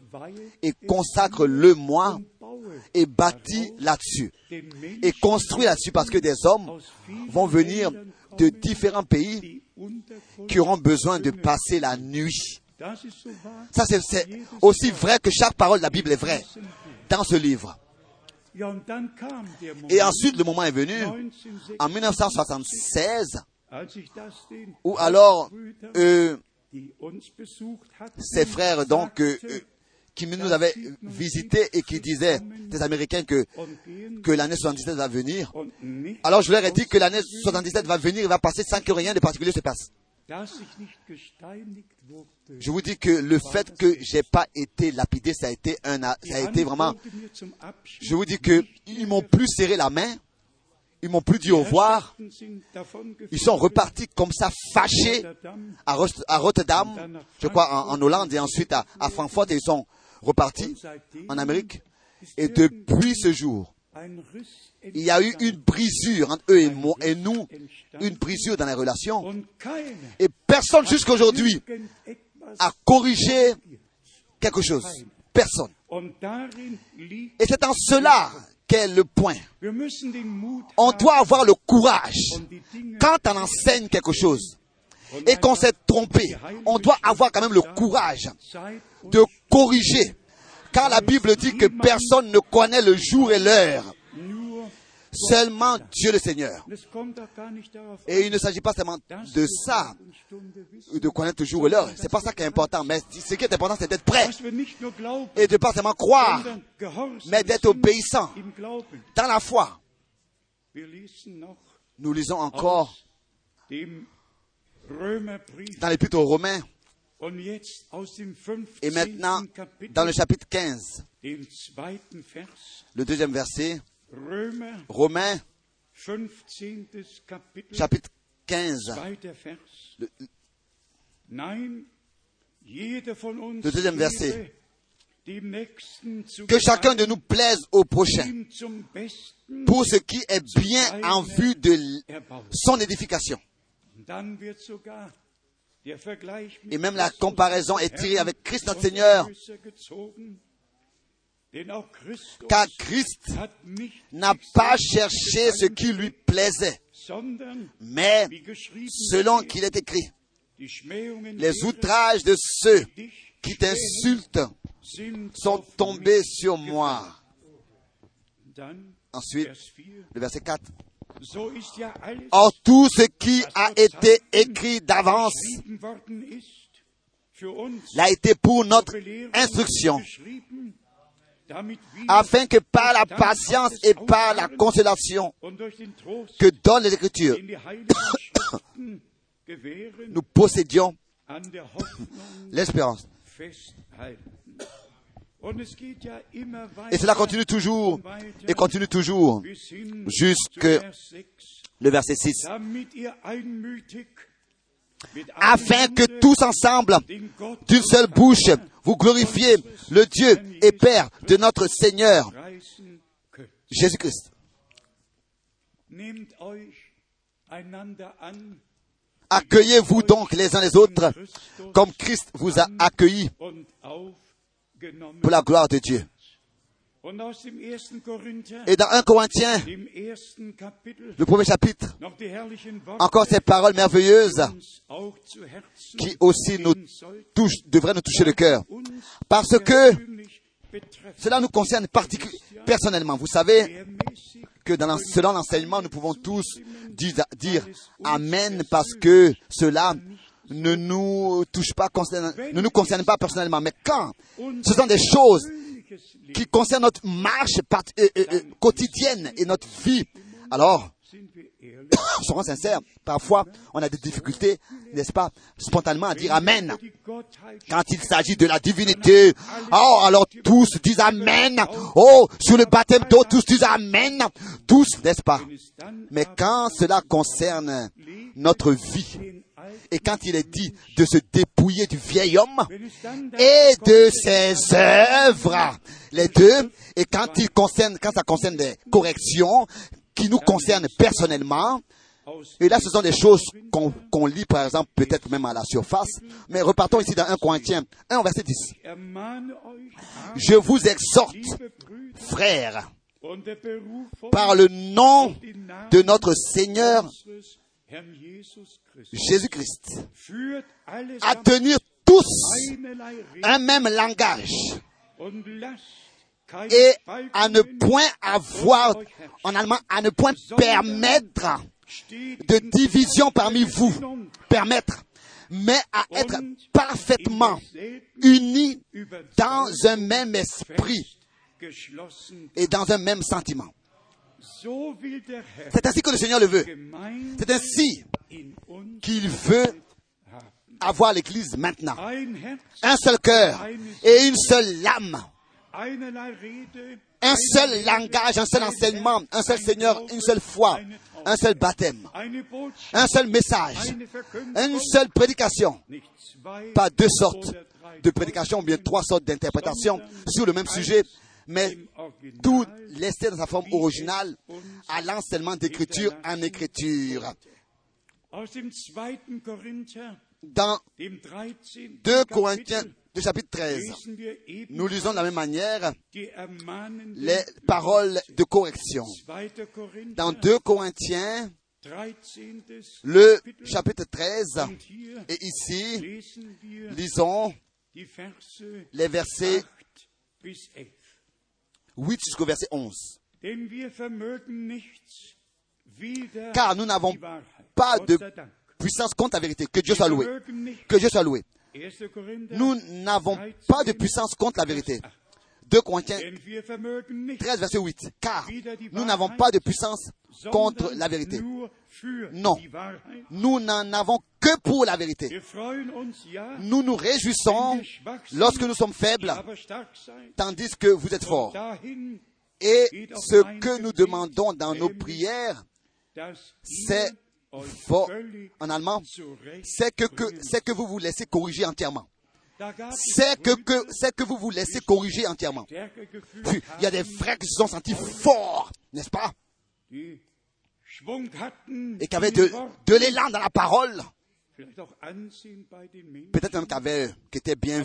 et consacre-le moi et bâtis là-dessus et construis là-dessus parce que des hommes vont venir de différents pays qui auront besoin de passer la nuit. Ça, c'est aussi vrai que chaque parole de la Bible est vraie dans ce livre. Et ensuite, le moment est venu, en 1976, où alors euh, ces frères donc euh, euh, qui nous avaient visités et qui disaient, des Américains, que, que l'année 77 va venir. Alors je leur ai dit que l'année 77 va venir, il va passer sans que rien de particulier se passe. Je vous dis que le fait que j'ai pas été lapidé, ça a été un, ça a été vraiment. Je vous dis que ils m'ont plus serré la main, ils m'ont plus dit au revoir. Ils sont repartis comme ça, fâchés à, à Rotterdam, je crois en, en Hollande, et ensuite à, à Francfort, et ils sont repartis en Amérique. Et depuis ce jour, il y a eu une brisure entre eux et, moi, et nous, une brisure dans les relations. Et personne jusqu'aujourd'hui a corrigé quelque chose. Personne. Et c'est en cela qu'est le point. On doit avoir le courage. Quand on enseigne quelque chose et qu'on s'est trompé, on doit avoir quand même le courage de corriger. Car la Bible dit que personne ne connaît le jour et l'heure, Seulement Dieu le Seigneur. Et il ne s'agit pas seulement de ça, de connaître le jour et l'heure. C'est pas ça qui est important. Mais ce qui est important, c'est d'être prêt. Et de pas seulement croire, mais d'être obéissant dans la foi. Nous lisons encore dans l'épître aux Romains et maintenant 15. Kapitel, dans le chapitre 15, den zweiten Vers, le deuxième verset, Romains 15. Kapitel, chapitre 15, zweiter Vers. le, Le deuxième verset. que chacun de nous plaise au prochain pour ce qui est bien en vue de son édification. Et même la comparaison est tirée avec Christ notre Seigneur, car Christ n'a pas cherché ce qui lui plaisait, mais selon qu'il est écrit, les outrages de ceux qui t'insultent sont tombés sur moi. Ensuite, Vers 4. le verset 4. So ist ja alles, Or tout ce qui a été écrit d'avance l'a été pour notre instruction, afin que par la patience et par la consolation que donne les Écritures, nous possédions l'espérance. Et cela continue toujours et continue toujours jusque zu Vers 6, le verset 6. Afin que tous ensemble, d'une seule bouche, vous glorifiez le Dieu et Père de notre Seigneur. Jésus-Christ. Accueillez-vous donc les uns les autres comme Christ vous a accueillis pour la gloire de Dieu. Et dans 1 Corinthiens, le premier chapitre, encore ces paroles merveilleuses qui aussi nous touchent, devraient nous toucher le cœur. Parce que cela nous concerne personnellement. Vous savez que dans selon l'enseignement, nous pouvons tous dire, dire Amen parce que cela ne nous touche pas, concerne- ne nous concerne pas personnellement. Mais quand ce sont des choses qui concernent notre marche quotidienne et notre vie, alors, soyons sincères, parfois on a des difficultés, n'est-ce pas, spontanément à dire Amen. Quand il s'agit de la divinité, oh, alors tous disent Amen. Oh, sur le baptême d'eau, tous disent Amen. Tous, n'est-ce pas Mais quand cela concerne notre vie, et quand il est dit de se dépouiller du vieil homme et de ses œuvres, les deux, et quand il concerne, quand ça concerne des corrections qui nous concernent personnellement, et là, ce sont des choses qu'on lit, par exemple, peut-être même à la surface. Mais repartons ici dans 1 Corinthiens 1, verset 10. ermahne euch, Je vous exhorte, frères, par le nom de notre Seigneur Jésus-Christ, à tenir tous un même langage et à ne point avoir, en allemand, à ne point permettre de division parmi vous, permettre, mais à être parfaitement unis dans un même esprit et dans un même sentiment. C'est ainsi que le Seigneur le veut. C'est ainsi qu'il veut avoir l'Église maintenant. Un seul cœur et une seule âme. Un seul langage, un seul enseignement, un seul Seigneur, une seule foi, un seul baptême, un seul message, une seule prédication. Pas deux sortes de prédications bien trois sortes d'interprétations sur le même sujet, mais tout laissé dans sa forme originale, allant seulement d'écriture en écriture. Dans dem 13. 2 Corinthiens, du chapitre 13, lesen wir eben nous lisons de la même manière les paroles de correction. 2. Korinther, Dans 2 Corinthiens, 13. le chapitre 13, und hier et ici, lisons les versets 8 bis 11. 8 jusqu'au verset 11. Denn wir vermögen nichts wider Car nous n'avons pas de puissance contre la vérité. Que Dieu soit loué. Que Dieu soit loué. 1. Korinther Nous n'avons 13, pas de puissance contre la vérité. 2 Corinthiens Denn wir vermögen nicht 13, verset 8. Car nous n'avons pas de puissance contre la vérité. Non. Nous n'en avons que pour la vérité. Nous nous réjouissons lorsque nous sommes faibles, tandis que vous êtes forts. Et ce que nous demandons dans nos prières, c'est en allemand, c'est que, que vous vous laissez corriger entièrement. C'est que, que, vous vous laissez corriger entièrement. il y a des frères qui se sont sentis forts, n'est-ce pas? Et qui avaient de, de l'élan dans la parole. Peut-être même qui, étaient bien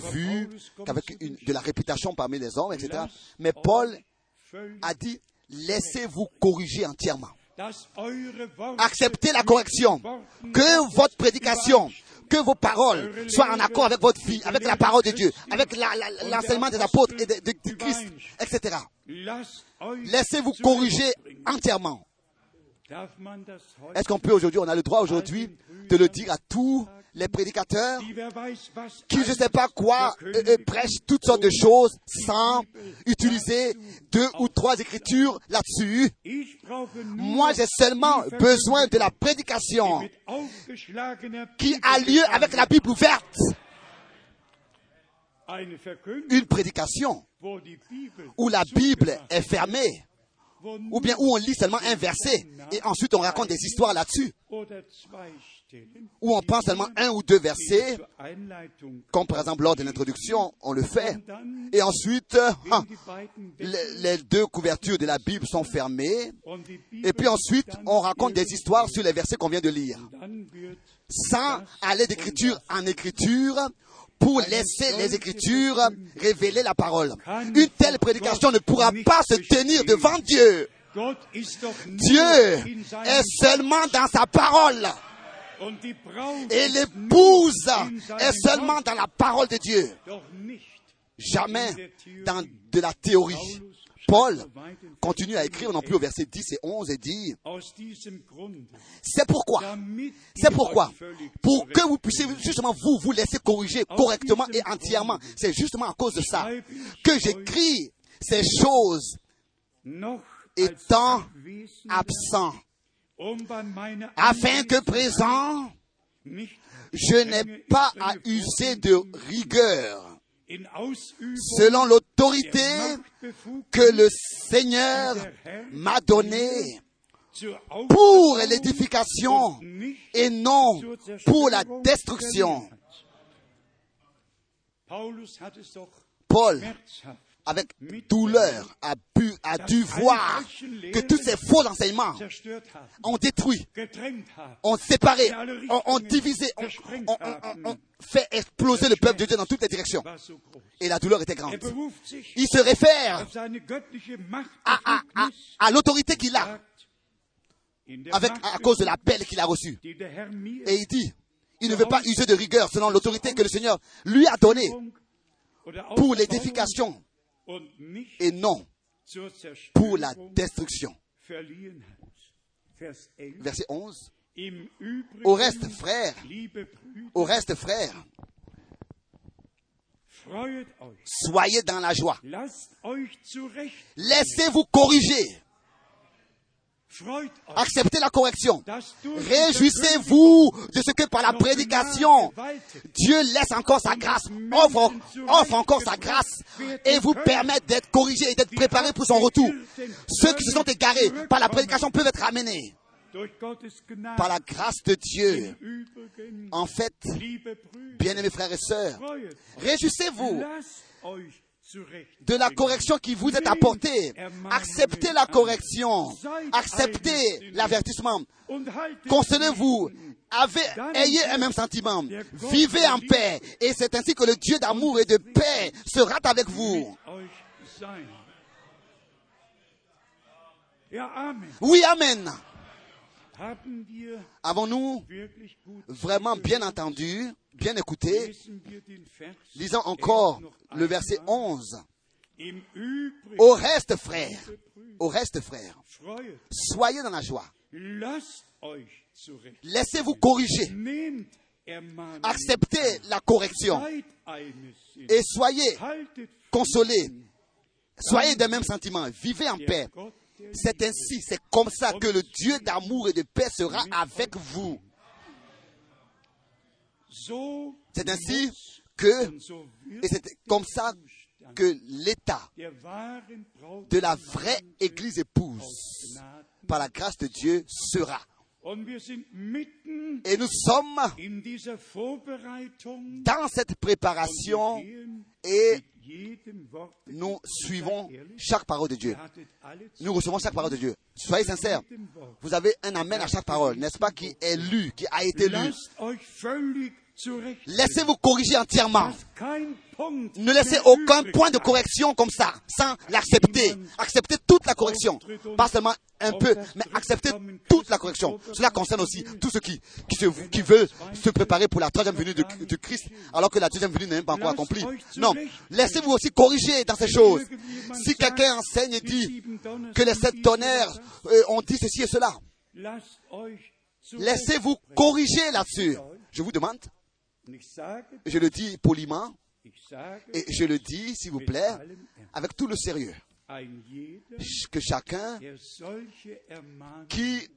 avaient une- de la réputation parmi les hommes, etc. Mais Paul a dit, laissez-vous corriger entièrement. Acceptez la correction. Que votre prédication, que vos paroles soient en accord avec votre vie, avec la parole de Dieu, avec l'enseignement des apôtres et de, Christ, etc. Laissez-vous corriger entièrement. Est-ce qu'on peut aujourd'hui, on a le droit aujourd'hui de le dire à tous les prédicateurs qui, je ne sais pas quoi, euh, euh, prêchent toutes sortes de choses sans utiliser deux ou trois écritures là-dessus. Moi, j'ai seulement besoin de la prédication qui a lieu avec la. Bible ouverte. Une prédication où la Bible est fermée, ou bien où on lit seulement un verset et ensuite on raconte des histoires là-dessus, où on prend seulement un ou deux versets, comme par exemple lors de l'introduction, on le fait, et ensuite beiden les, deux couvertures de la Bible sont fermées, et puis ensuite on raconte des histoires sur les versets qu'on vient de lire, sans aller d'écriture en écriture pour laisser les écritures révéler la parole. Une telle prédication ne pourra pas se tenir devant Dieu. Dieu est seulement dans sa parole. Et l'épouse est seulement dans la parole de Dieu. Jamais dans de la théorie. Paul continue à écrire non plus au verset 10 et 11 et dit, c'est pourquoi, c'est pourquoi, pour que vous puissiez justement vous, vous laisser corriger correctement et entièrement. C'est justement à cause de ça que j'écris ces choses étant absent, afin que présent, je n'ai pas à user de rigueur selon l'autorité que le Seigneur m'a donnée pour l'édification et non pour la destruction. Paul, avec douleur, a, pu, a dû voir que tous ces faux enseignements ont détruit, ont séparé, ont, ont divisé, ont, ont- fait exploser le peuple de Dieu dans toutes les directions. Et la douleur était grande. Il se réfère à, à- à- l'autorité qu'il a avec, à cause de l'appel qu'il a reçu. Et il dit, il ne veut pas user de rigueur selon l'autorité que le Seigneur lui a donnée pour l'édification et non pour la destruction. verliehen hat. Vers 11. Verset 11. Im Übrigen, Au reste, frères, au reste, frères, soyez dans la joie. Laissez-vous corriger. Acceptez la correction. Réjouissez-vous de ce que par la prédication, Dieu laisse encore sa grâce, offre, offre encore sa grâce et vous permet d'être corrigé et d'être préparé pour son retour. Ceux qui se sont égarés par la prédication peuvent être Gnade. par la grâce de Dieu. En fait, bien-aimés frères et sœurs, réjouissez-vous. De la correction qui vous est apportée. Acceptez la correction. Acceptez l'avertissement. Consolez-vous. Avez, ayez un même sentiment. Vivez en paix. Et c'est ainsi que le Dieu d'amour et de paix sera avec vous. Oui, Amen. Avons-nous vraiment bien entendu, bien écouté? Lisons encore le verset einmal. 11. Im Übrigen, Au reste, frères, Au reste, frères, soyez dans la joie. Laissez-vous corriger. Acceptez la correction. Et soyez consolés. Soyez d'un même sentiment. Vivez en paix. C'est ainsi, c'est comme ça que le Dieu d'amour et de paix sera avec vous. C'est ainsi que, et c'est comme ça que l'état de la vraie Église épouse, par la grâce de Dieu, sera. Et nous sommes dans cette préparation et nous suivons chaque parole de Dieu. Nous recevons chaque parole de Dieu. Soyez sincères. Vous avez un amen à chaque parole, n'est-ce pas, qui est lu, qui a été lu? Laissez-vous corriger entièrement. Ne laissez aucun point de correction comme ça, sans l'accepter. Acceptez toute la correction. Pas seulement un peu, mais acceptez toute la correction. Cela concerne aussi tous ceux qui, qui, se, qui veulent se préparer pour la troisième venue de, de Christ, alors que la deuxième venue n'est même pas encore accomplie. Non, laissez-vous aussi corriger dans ces choses. Si quelqu'un enseigne et dit que les sept tonnerres euh, ont dit ceci et cela, laissez-vous corriger là-dessus. Je vous demande, je le dis poliment, et je le dis, s'il vous plaît, avec tout le sérieux, que chacun qui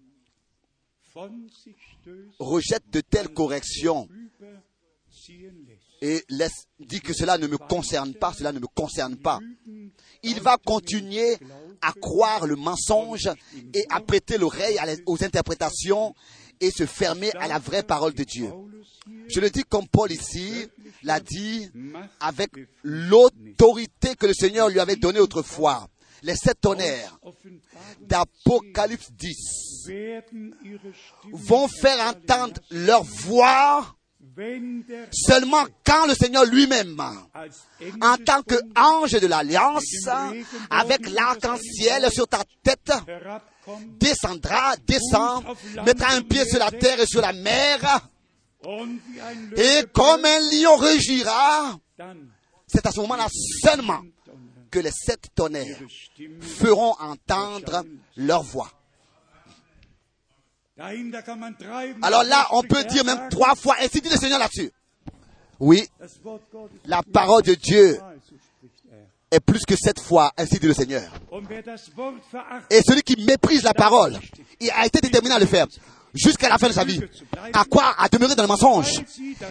rejette de telles corrections et laisse, dit que cela ne me concerne pas, cela ne me concerne pas, il va continuer à croire le mensonge et à prêter l'oreille aux interprétations et se fermer à la vraie parole de Dieu. Je le dis comme Paul ici l'a dit avec l'autorité que le Seigneur lui avait donnée autrefois. Les sept tonnerres d'Apocalypse 10 werden ihre Stimme vont faire entendre leur voix seulement quand le Seigneur lui-même, en tant qu'ange de l'alliance, avec l'arc-en-ciel sur ta tête, descendra, descend, mettra un pied sur la terre et sur la mer, et comme un lion rugira, dann c'est à ce moment-là seulement que les sept tonnerres feront entendre leur voix. Alors là, on peut dire même trois fois, ainsi dit le Seigneur là-dessus? Oui, la parole de Dieu er. est plus que sept fois, ainsi dit le Seigneur. Et celui qui méprise la parole, il a été déterminé à le faire jusqu'à la fin de sa vie. À quoi? À demeurer dans le mensonge.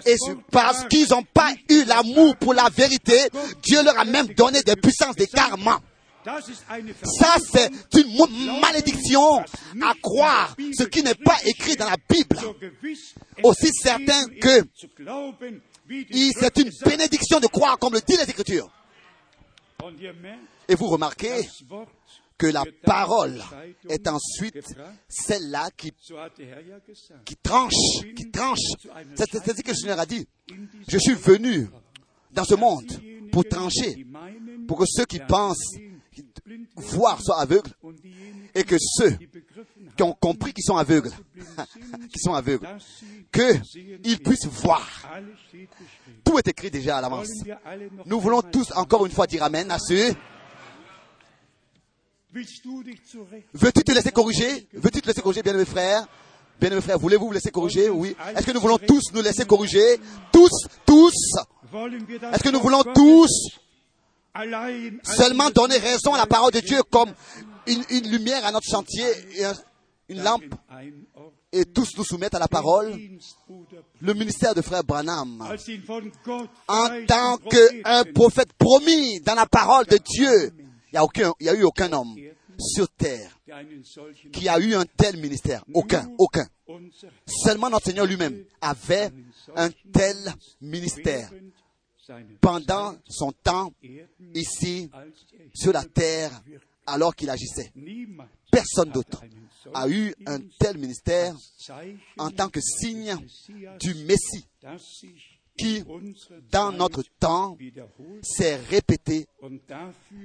Et parce qu'ils n'ont pas eu l'amour pour la vérité, Dieu leur a même donné des puissances ist eine Ça, c'est une malédiction à croire ce qui n'est pas écrit dans la Bible. Aussi certain que c'est une bénédiction de croire comme le dit les Écritures. Et vous remarquez que la parole est ensuite celle-là qui, tranche, qui tranche. C'est ce que le Seigneur a dit. Je suis venu dans ce monde pour trancher, pour que ceux qui pensent voir soient aveugles et que ceux qui ont compris qu'ils sont aveugles, qui sont aveugles, qu'ils puissent voir. Tout est écrit déjà à l'avance. Nous voulons tous encore une fois dire Amen à ceux. Veux-tu te laisser corriger? Veux-tu te laisser corriger, bien-aimés frères Bien-aimés frères, voulez-vous vous laisser corriger? Oui. Est-ce que nous voulons tous nous laisser corriger? Tous, tous Est-ce que nous voulons tous seulement donner raison à la parole de Dieu comme une, lumière à notre chantier une lampe et tous nous soumettre à la parole Le ministère de frère Branham, en tant qu'un prophète promis dans la parole de Dieu, il n'y a, eu aucun homme sur terre qui a eu un tel ministère. Aucun, aucun. Seulement notre Seigneur lui-même avait un tel ministère pendant son temps ici sur la terre alors qu'il agissait. Personne d'autre a eu un tel ministère en tant que signe du Messie qui, dans notre temps, s'est répété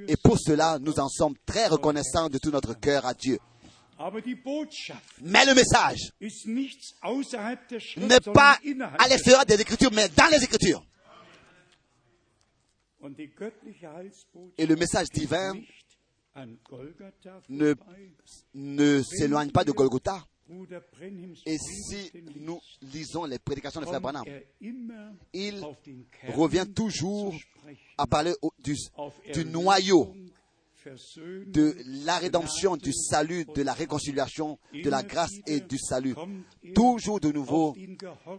et pour cela, nous en sommes très reconnaissants de tout notre cœur à Dieu. Mais le message n'est pas à l'extérieur des Écritures, mais dans les Écritures. Und die göttliche Heilsbotschaft Et le message divin ne, ne s'éloigne pas de Golgotha. Et si nous lisons les prédications de Frère Branham, er il revient toujours à parler au- du, du noyau de la rédemption, du salut, de la réconciliation, de la grâce et du salut. Toujours de nouveau,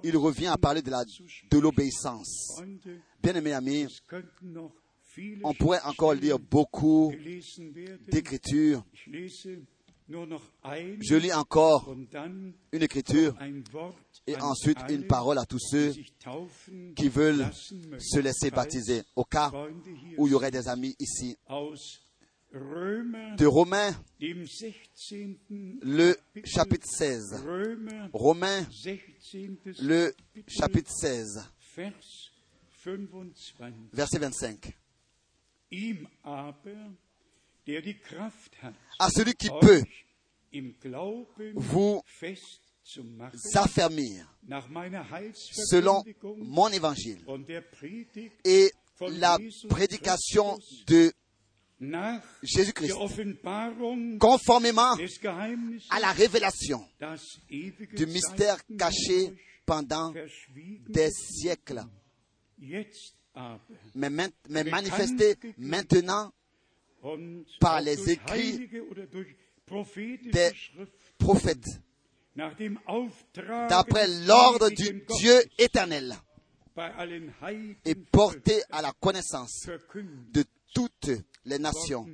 il revient à parler de l'obéissance. Bien-aimés amis, on pourrait encore lire beaucoup d'écritures. Je lis encore une écriture et ensuite une parole à tous ceux qui veulent se laisser baptiser au cas où il y aurait des amis ici. De Romains, dem 16. le chapitre 16. Römer, Romains, 16. le chapitre 16, Vers 25. verset 25. Ihm aber, der die Kraft hat, À celui qui peut vous festzumachen, affermir nach meiner selon mon évangile et la prédication de Jésus-Christ, conformément à la révélation du mystère caché pendant des siècles, mais, manifesté maintenant Par les écrits des prophètes, d'après l'ordre du Dieu éternel, et porté à la connaissance de toutes les nations,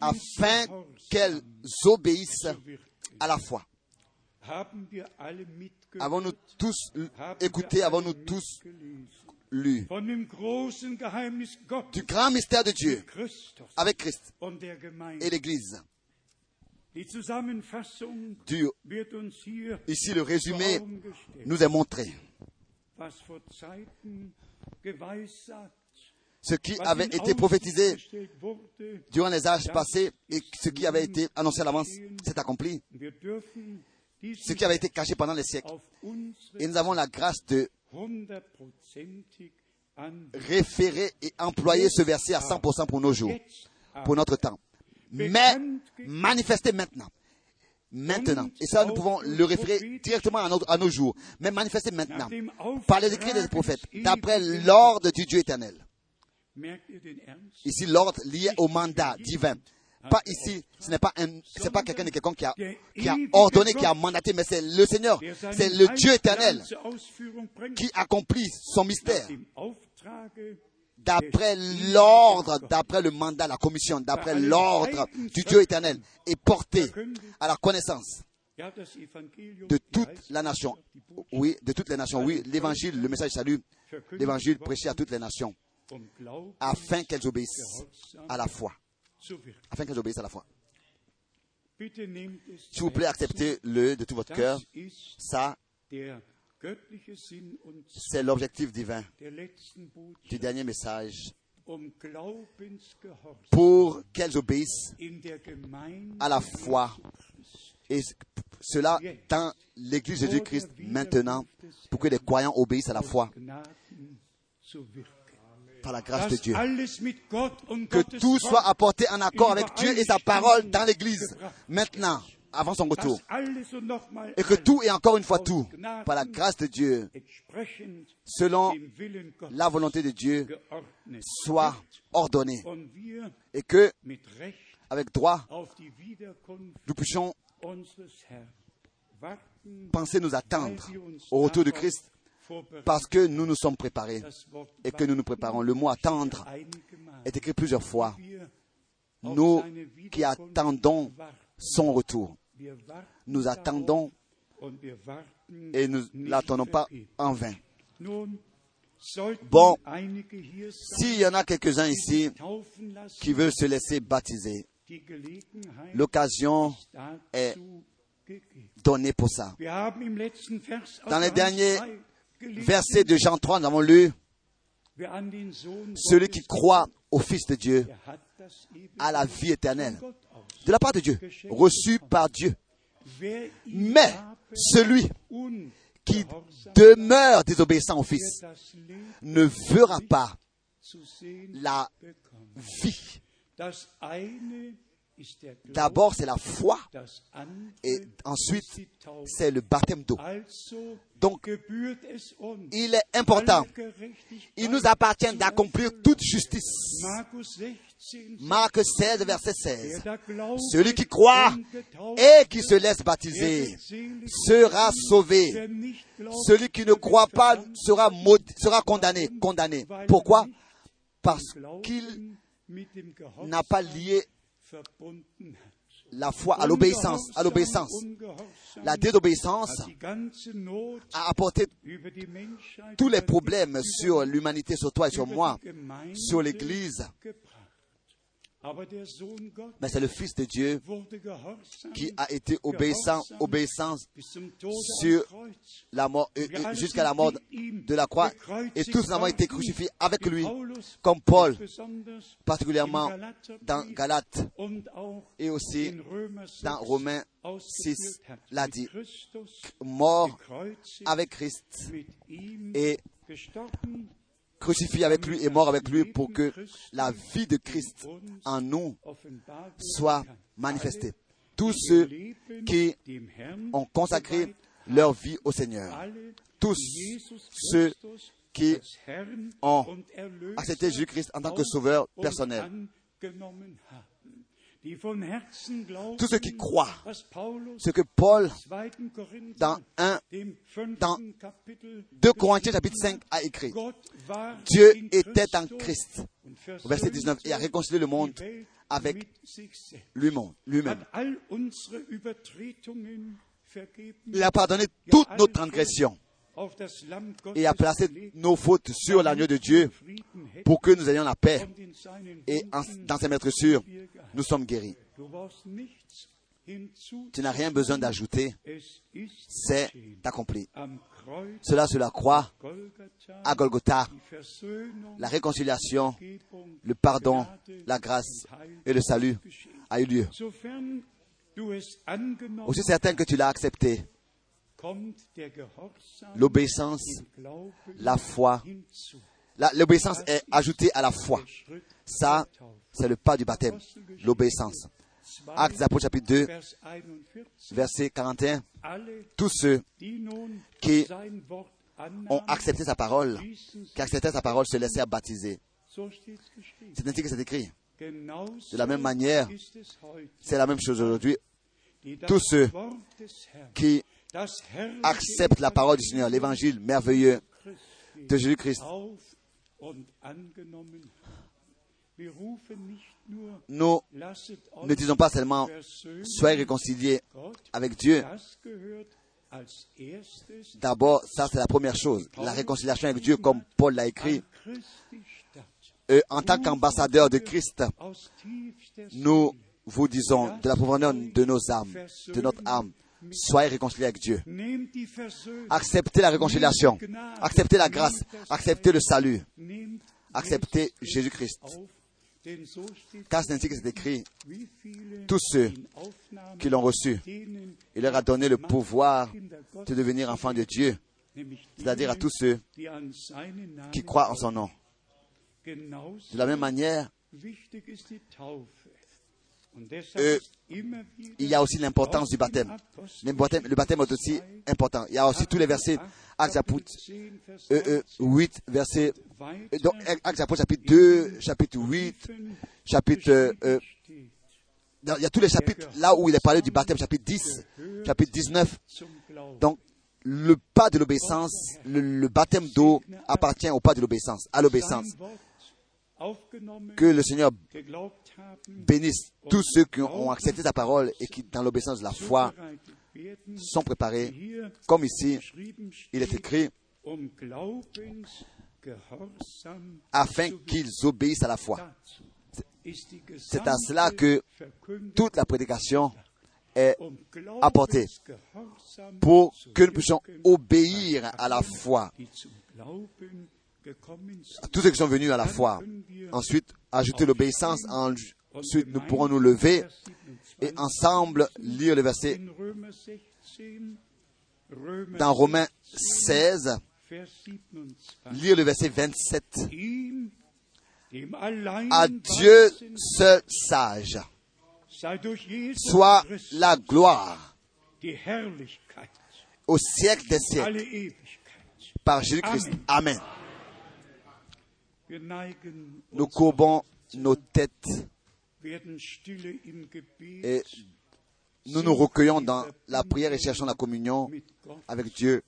afin qu'elles obéissent à la foi. Avons-nous tous écouté, avons-nous tous lu du grand mystère de Dieu avec Christ et l'Église. Du, ici, le résumé nous est montré. Ce qui avait été prophétisé durant les âges passés et ce qui avait été annoncé à l'avance s'est accompli. Ce qui avait été caché pendant les siècles. Et nous avons la grâce de référer et employer ce verset à 100% pour nos jours, pour notre temps. Mais manifester maintenant. Maintenant. Et ça, nous pouvons le référer directement à nos, à nos jours. Mais manifester maintenant. Par les écrits des prophètes. D'après l'ordre du Dieu éternel. Ici, l'ordre lié au mandat divin. Pas ici, ce n'est pas un, c'est pas quelqu'un de quelqu'un qui a, qui a ordonné, qui a mandaté, mais c'est le Seigneur. C'est le Dieu éternel qui accomplit son mystère. d'après l'ordre, d'après le mandat, la commission, d'après l'ordre du Dieu éternel, est porté à la connaissance de toute la nation. Oui, de toutes les nations. Oui, l'évangile, le message salut, l'évangile prêché à toutes les nations, afin qu'elles obéissent à la foi. Afin qu'elles obéissent à la foi. S'il vous plaît, acceptez-le de tout votre cœur. Ça, c'est l'objectif divin du dernier message pour qu'elles obéissent à la foi. Et cela dans l'Église Jésus-Christ maintenant, pour que les croyants obéissent à la foi. Par la grâce de Dieu. Que tout soit apporté en accord avec Dieu et sa parole dans l'Église maintenant, avant son retour. Et que tout et encore une fois tout, par la grâce de Dieu, selon la volonté de Dieu, soit ordonné. Et que, avec droit, nous puissions penser nous attendre au retour de Christ. Parce que nous nous sommes préparés et que nous nous préparons. Le mot attendre est écrit plusieurs fois. Nous qui attendons son retour. Nous attendons et nous l'attendons pas en vain. Bon, S'il y en a quelques-uns ici qui veulent se laisser baptiser, l'occasion est donnée pour ça. Dans les derniers 3 gelesen, Verset de Jean 3, nous avons lu, celui qui croit au Fils de Dieu ewige a la vie éternelle, de la part de Dieu, reçu par Dieu. Mais celui qui demeure désobéissant au Fils ne verra pas la vie. D'abord, c'est la foi et ensuite, c'est le baptême d'eau. Donc, il est important, il nous appartient d'accomplir toute justice. Markus 16 Marc 16, verset wer 16. da glaubt Celui qui croit et qui se laisse baptiser sera sauvé. Celui qui ne croit pas sera, sera condamné. Condamné. Pourquoi? Parce qu'il n'a pas lié. La foi à l'obéissance. À l'obéissance. La désobéissance a apporté tous les problèmes sur l'humanité, sur toi et sur moi, sur l'Église. Mais c'est le Fils de Dieu qui a été obéissant, Tode sur la mort, euh, euh, jusqu'à la mort de la croix. Et tous avons été crucifiés avec lui, comme Paul, particulièrement dans Galates et aussi in Römer 6 dans Romains ausgeführt 6 hat. l'a dit. Mort avec Christ et crucifié avec lui et mort avec lui pour que la vie de Christ en nous soit manifestée. Tous ceux qui ont consacré leur vie au Seigneur. Tous ceux qui ont accepté Jésus-Christ en tant que sauveur personnel. Tous ceux qui croient ce que Paul, 2. Korinther, dans 1, dem fünften dans Kapitel 2 Corinthiens chapitre 5 a écrit. Dieu était en Christ, verset 19, et a réconcilié le monde avec lui-même. Il a pardonné toutes nos transgressions et a placé nos fautes sur l'agneau de Dieu pour que nous ayons la paix. Et en- dans ces maîtres-sûrs, wir geheilt. nous sommes guéris. Tu n'as rien besoin d'ajouter, c'est accompli. Cela sur la croix, à Golgotha, la réconciliation, le pardon, la grâce et le salut a eu lieu. Aussi certain que tu l'as accepté, l'obéissance, la foi, l'obéissance est ajoutée à la foi. Ça, c'est le pas du baptême, l'obéissance. Actes des Apôtres chapitre 2, Vers 41. verset 41. Alle, Tous ceux qui ont accepté sa parole, qui acceptaient sa parole, se laissèrent baptiser. C'est ainsi que c'est écrit. De la même manière, C'est la même chose aujourd'hui. tous ceux Qui acceptent la parole du Seigneur, l'évangile merveilleux de Jésus-Christ, nous ne disons pas seulement soyez réconciliés avec Dieu. D'abord, ça c'est la première chose. La réconciliation avec Dieu, comme Paul l'a écrit. Euh, en tant qu'ambassadeur de Christ, nous vous disons de la profondeur de nos âmes, de notre âme, soyez réconciliés avec Dieu. Acceptez la réconciliation, acceptez la grâce, acceptez le salut, acceptez Jésus-Christ. Car c'est ainsi que c'est écrit, tous ceux qui l'ont reçu, il leur a donné le pouvoir de devenir enfants de Dieu, c'est-à-dire à tous ceux qui croient en son nom. De la même manière, il y a aussi l'importance du baptême. Le baptême, est aussi important. Il y a aussi tous les versets, Actes chapitre 10, Vers euh, euh, 8, verset, euh, donc, chapitre 2, chapitre 8, Briefen chapitre, il y a tous les chapitres là où il est parlé du baptême, chapitre 10, chapitre 19. zum Glauben. Donc, le pas de l'obéissance, le baptême d'eau appartient au pas de l'obéissance, à l'obéissance. Que le Seigneur bénisse tous ceux qui ont accepté sa parole et qui, dans l'obéissance de la foi, sont préparés, comme ici, il est écrit, um afin qu'ils obéissent à la foi. C'est à cela que toute la prédication est um apportée pour que nous puissions obéir à la foi. Tous ceux qui sont venus à la foi. Ensuite, ajouter l'obéissance. Ensuite, nous pourrons nous lever et 27 ensemble lire le verset in Römer 16, Römer dans Romains 16, Vers 27. lire le verset 27. Ihm dem allein à Dieu seul sage, soit la gloire au siècle des siècles par Jésus-Christ. Amen. Nous courbons nos têtes. Et nous nous recueillons dans la prière et cherchons la communion avec Dieu.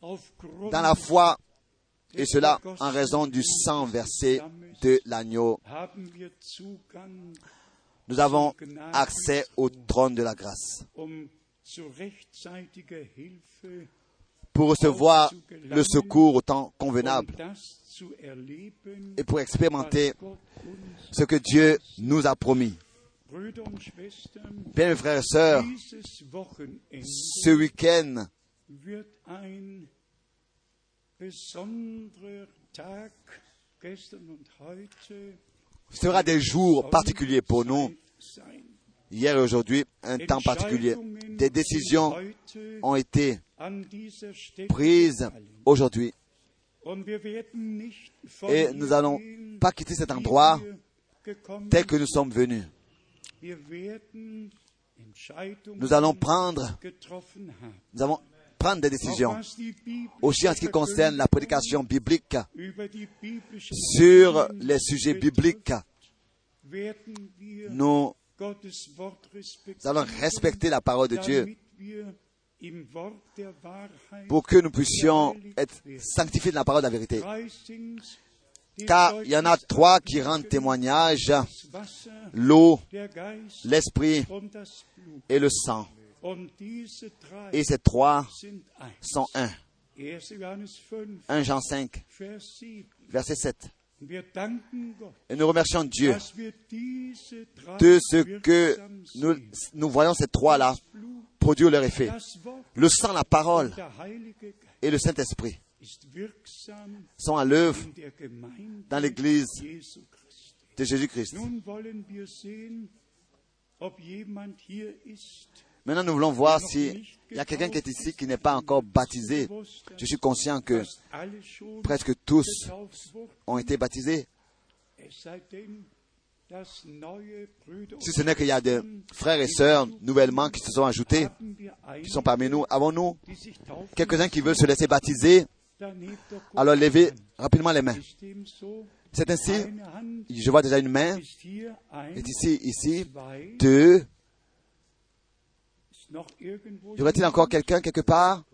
dans la foi et cela en raison du sang versé de l'agneau. Nous avons accès au trône de la grâce pour recevoir le secours au temps convenable et pour expérimenter ce que Dieu nous a promis. Bien, frères et sœurs, ce week-end sera des jours particuliers pour nous, hier et aujourd'hui, un temps particulier. Des décisions ont été gefallen. aujourd'hui et nous n'allons pas quitter cet endroit tel que nous sommes venus. Nous allons prendre, nous allons prendre des décisions. Aussi en ce qui concerne la prédication biblique sur les sujets bibliques, nous allons respecter la parole de Dieu pour que nous puissions être sanctifiés de la parole de la vérité. Car il y en a trois qui rendent témoignage, l'eau, l'esprit et le sang. Et ces trois sont un. 1. Johannes 5, 1 Jean 5, Vers 7. verset 7. Wir danken Gott, Et nous remercions Dieu de ce que nous, nous voyons ces trois-là Le sang, la parole et le Saint-Esprit sont à l'œuvre dans l'Église de Jésus-Christ. Maintenant, nous voulons voir s'il y a quelqu'un qui est ici qui n'est pas encore baptisé. Je suis conscient que presque tous ont été baptisés. Si ce n'est qu'il y a des frères et sœurs nouvellement qui se sont ajoutés, qui sont parmi nous, avons-nous quelques-uns qui veulent se laisser baptiser? Alors levez rapidement les mains. C'est ainsi, je vois déjà une main, est ici, ici, deux. Y aurait-il encore quelqu'un quelque part?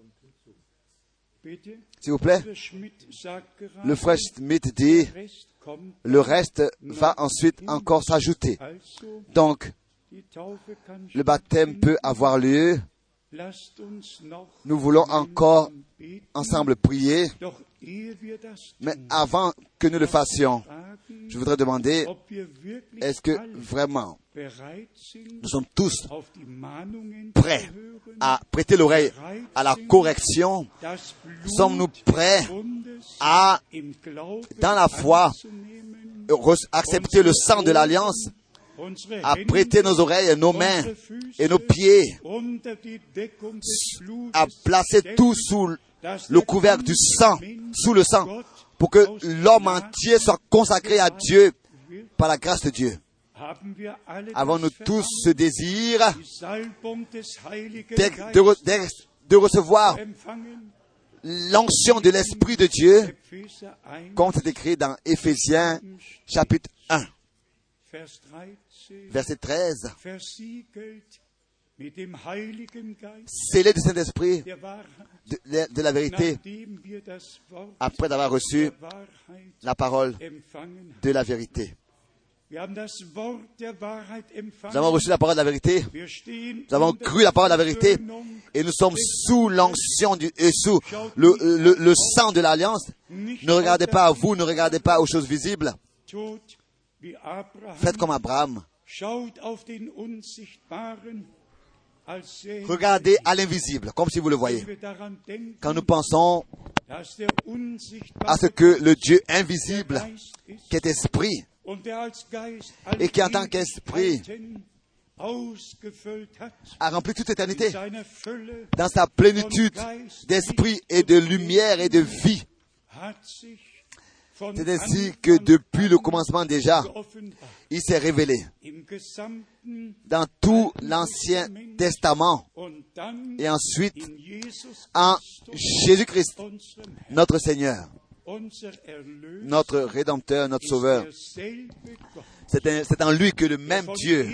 S'il vous plaît. Schmidt Le frère Smith dit. Le reste va ensuite encore s'ajouter. Donc, le baptême peut avoir lieu. Nous voulons encore ensemble prier. Mais tun, avant que nous le fassions, je voudrais demander, est-ce que vraiment nous sommes tous prêts à prêter l'oreille à la correction? Sommes-nous prêts à dans la foi, accepter le sang de l'alliance, à prêter nos oreilles, nos mains et nos pieds, à placer tout sous le couvercle du sang, sous le sang, pour que l'homme entier soit consacré à Dieu par la grâce de Dieu. Avons-nous tous ce désir de, Geistes de re- de- de recevoir l'onction de l'Esprit de Dieu, Epheser 1, comme c'est écrit dans Éphésiens chapitre 1, Vers 13, verset 13. versiegelt mit dem Heiligen Geist Scellé du Saint-Esprit, de, de la vérité, après avoir reçu la parole de la vérité. Nous avons reçu la parole de la vérité, nous avons cru la parole de la vérité et nous sommes sous l'onction et sous le, le, le sang de l'alliance. Ne regardez pas à vous, ne regardez pas aux choses visibles. Faites comme Abraham. Regardez à l'invisible, comme si vous le voyez. Quand nous pensons à ce que le Dieu invisible, qui est esprit, Et qui en tant qu'esprit a rempli toute éternité dans sa plénitude d'esprit et de lumière et de vie, C'est ainsi que depuis le commencement déjà, il s'est révélé dans tout l'Ancien Testament et ensuite en Jésus-Christ, notre Seigneur, notre Rédempteur, notre Sauveur. C'est en lui que le même Dieu,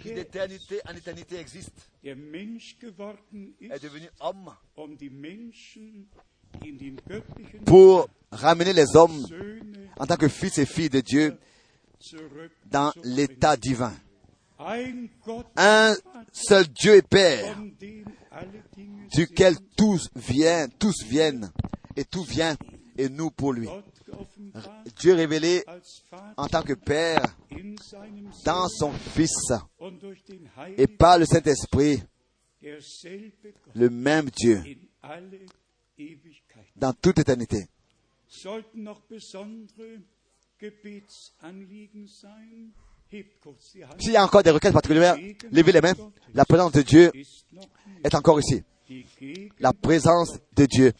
qui d'éternité en éternité existe, est devenu homme pour ramener les hommes en tant que fils et filles de Dieu dans l'état divin. Un seul Dieu et Père, duquel tous viennent, tous viennent, et tout vient, et nous pour lui. Dieu révélé en tant que Père dans son Fils et par le Saint-Esprit, le même Dieu. Dans toute éternité. S'il y a encore des requêtes particulières, levez les mains. La présence de Dieu est encore ici. La présence de Dieu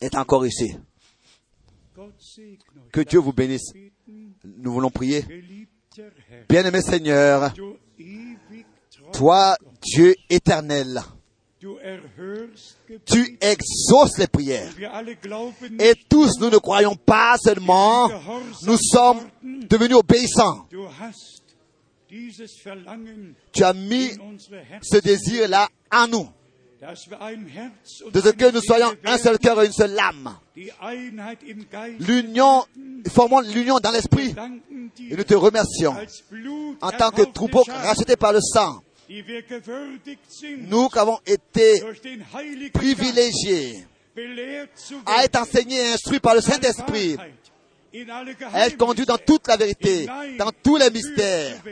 est encore ici. Que Dieu vous bénisse. Nous voulons prier. Bien-aimé Seigneur, toi, Dieu éternel, tu exauces les prières. Et tous, nous ne croyons pas seulement, nous sommes devenus obéissants. Tu as mis ce désir-là en nous, de ce que nous soyons un seul cœur et une seule âme. L'union, formons l'union dans l'esprit. Et nous te remercions en tant que troupeau racheté par le sang. Nous qui avons été privilégiés à être enseignés et instruits par le Saint-Esprit, à être conduits dans toute la vérité, dans tous les mystères.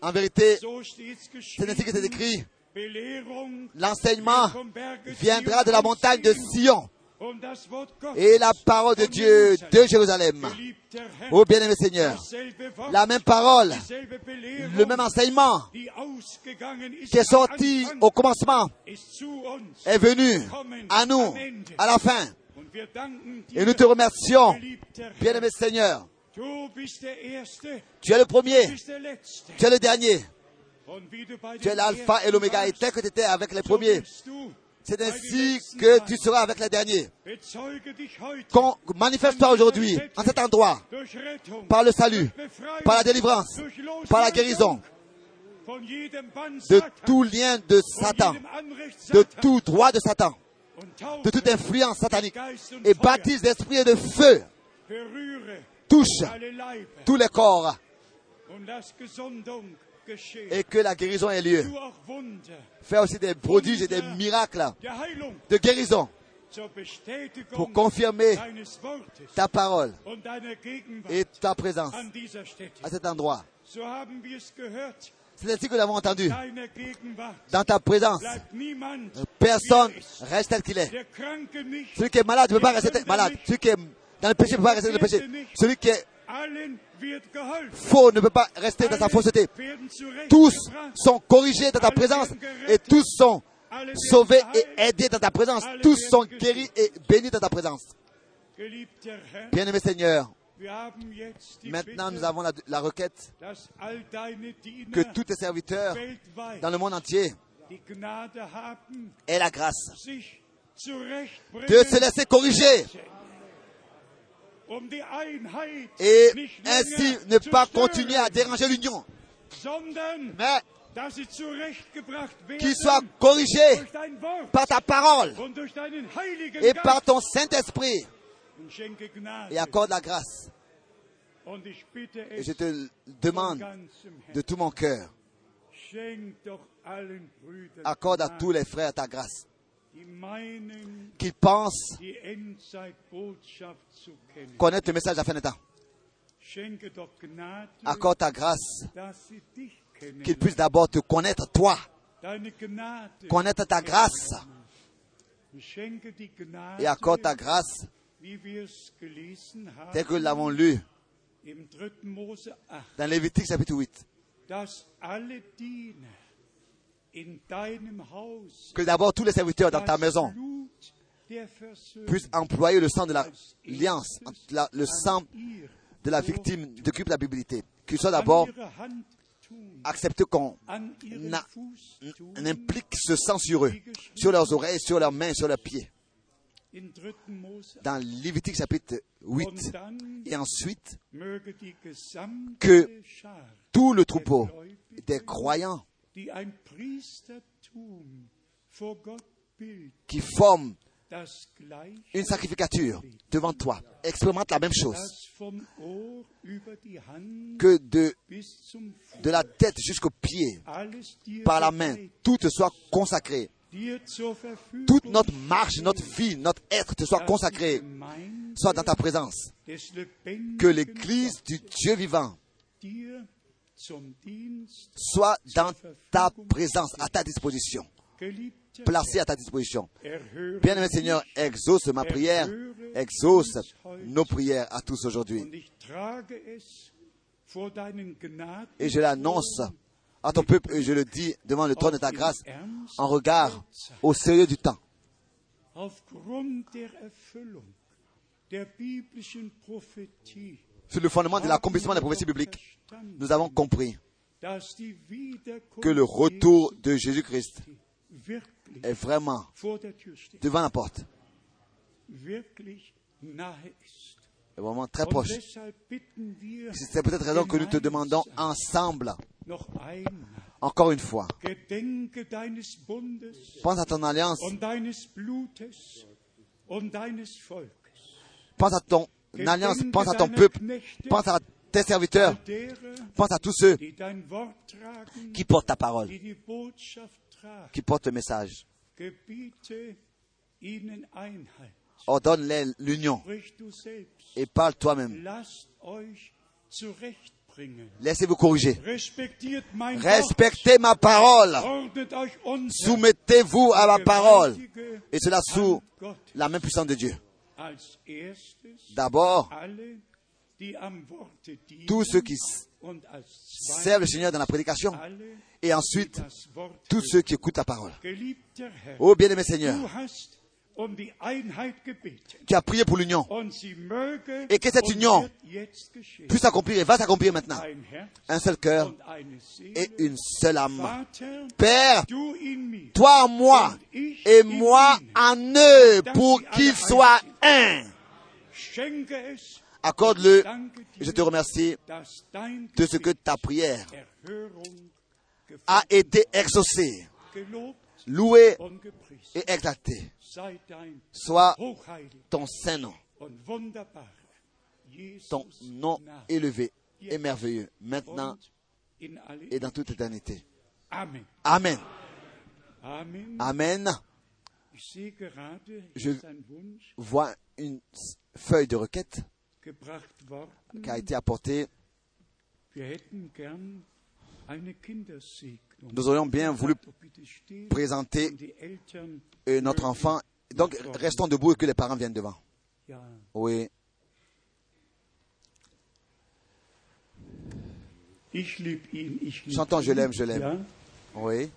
En vérité, c'est ainsi que c'est écrit, l'enseignement viendra de la montagne de Sion et la parole de Dieu de Jérusalem. Ô bien-aimé Seigneur, la même parole, le même enseignement qui est sorti au commencement est venu à nous à la fin. Et nous te remercions, bien-aimé Seigneur. Tu es le premier, tu es le dernier, tu es l'alpha et l'oméga. Et tel que tu étais avec les premiers, c'est ainsi que tu seras avec les derniers. manifeste-toi aujourd'hui, en cet endroit, par le salut, par la délivrance, par la guérison, de tout lien de Satan, de tout droit de Satan, de toute influence satanique, et baptise d'esprit et de feu, touche tous les corps et que la guérison ait lieu. Fais aussi des prodiges et des miracles de guérison. Pour confirmer ta parole. et ta présence à cet endroit. C'est ainsi que nous l'avons entendu. Dans ta présence, personne. Er reste tel qu'il est. Celui qui est malade ne peut pas rester malade. Celui qui est dans le péché ne peut pas rester dans le péché. Celui qui est. faux ne peut pas rester dans sa fausseté. Tous sont corrigés dans ta présence et tous sont sauvés et aidés dans ta présence. Tous sont guéris et bénis dans ta présence. Bien-aimé Seigneur, maintenant nous avons la, la requête que tous tes serviteurs dans le monde entier aient la grâce de se laisser corriger et ainsi ne pas continuer à déranger l'union, mais durch dein Wort par ta parole et par ton Saint-Esprit. Et accorde la grâce. Et je te demande de tout mon cœur, accorde à tous les frères ta grâce, qu'ils pensent connaître le message de la fin des temps. Accorde ta grâce, qu'ils puissent d'abord te connaître, toi, connaître ta grâce et accorde ta grâce tel que nous l'avons lu im 3. Mose 8, dans Lévitique chapitre 8. Que d'abord tous les serviteurs dans ta maison Blut der Versöhnung puisse employer le sang de l'alliance, la- le sang de la victime de culpabilité. Qu'il soit d'abord accepté qu'on implique ce sang sur eux, sur leurs oreilles, sur leurs mains, sur leurs pieds. In 3. Mose Dans Lévitique chapitre 8. und dann Et ensuite, Que tout le troupeau des croyants qui forment gleich une sacrificature devant toi. Expérimente la même chose. Que de, de la tête jusqu'aux pieds, par la main, tout te soit consacré. Toute notre marche, notre vie, notre être te soit consacré, soit dans ta présence. Que l'Église du Dieu vivant soit dans ta présence, à ta disposition, placée à ta disposition. Bien-aimé Seigneur, exauce ma prière, exauce nos prières à tous aujourd'hui. Et je l'annonce à ton peuple et je le dis devant le trône de ta grâce en regard au sérieux du temps. Sur le fondement de l'accomplissement des prophéties bibliques, nous avons compris que le retour de Jésus-Christ est vraiment devant la porte, est vraiment très proche. C'est peut-être raison que nous te demandons ensemble, encore une fois, pense à ton alliance, pense à ton alliance, pense à ton peuple, pense à tes serviteurs, pense à tous ceux qui portent ta parole, qui portent le message. Ordonne-les l'union et parle toi-même. Laissez-vous corriger. Respectez ma parole. Soumettez-vous à ma parole. Et cela sous la main puissante de Dieu. D'abord, tous ceux qui servent le Seigneur dans la prédication. Et ensuite, tous ceux qui écoutent ta parole. Herr, Oh bien-aimé Seigneur, tu as prié pour l'union. Et que cette union. Puisse s'accomplir et va s'accomplir maintenant. Un seul cœur et une seule âme. Père, toi en moi et moi en eux pour qu'ils soient un. Accorde-le. Je te remercie de ce que ta prière a été exaucée, gepriesen. et dein Soit ton saint nom, ton nom élevé et merveilleux, maintenant et dans toute éternité. Amen. Amen. Amen. Je- Vois une feuille de requête qui a été apportée. Nous aurions bien voulu présenter euh, notre enfant. Donc, restons debout et que les parents viennent devant. Oui. Chantons Je l'aime, je l'aime. Oui.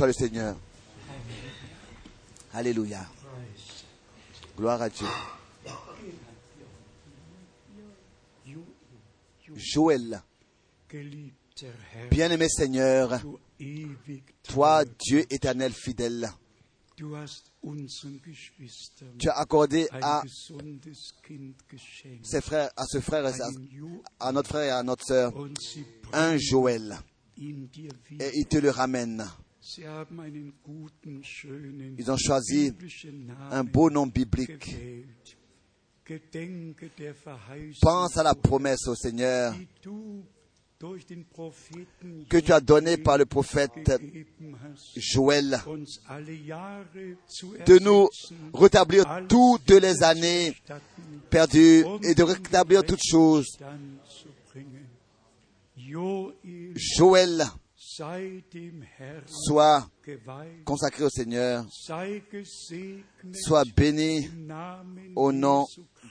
Soit le Seigneur. Alléluia. Gloire à Dieu. Joël, bien-aimé Seigneur, toi, Dieu éternel fidèle, tu as accordé à frères, à ce frère, à, à notre frère et à notre sœur, un Joël, et il te le ramène. Ils ont choisi un beau nom biblique. Pense à la promesse au Seigneur que tu as donné par le prophète Joël, de nous rétablir toutes les années perdues et de rétablir toutes choses. Joël geweiht, consacré au Seigneur, soit béni au nom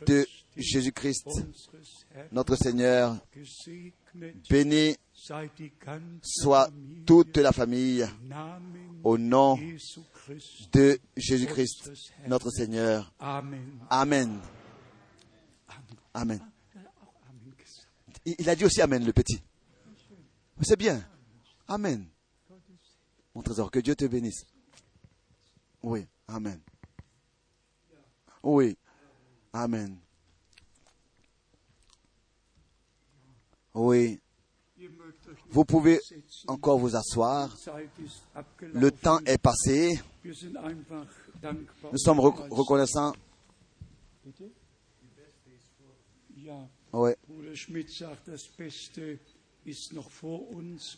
de Jésus-Christ, notre Seigneur. Béni soit toute la famille au nom de Jésus-Christ, notre Seigneur. Amen. Amen. Il a dit aussi Amen, le petit. C'est bien. Amen. Mon trésor, que Dieu te bénisse. Oui, Amen. Oui, Amen. Oui, vous pouvez encore vous asseoir. Le temps est passé. Nous sommes re- reconnaissants. Oui.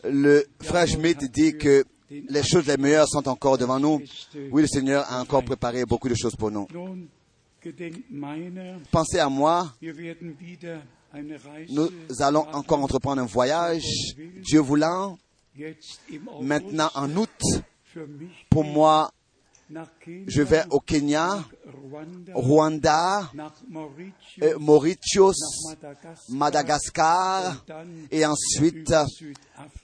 Le frère Schmidt dit que les choses les meilleures sont encore devant nous. Oui, le Seigneur a encore préparé beaucoup de choses pour nous. Pensez à moi. Nous allons encore entreprendre un voyage, Dieu voulant, maintenant en août. Pour moi, je vais au Kenya, Rwanda, euh, Mauritius, Madagascar et ensuite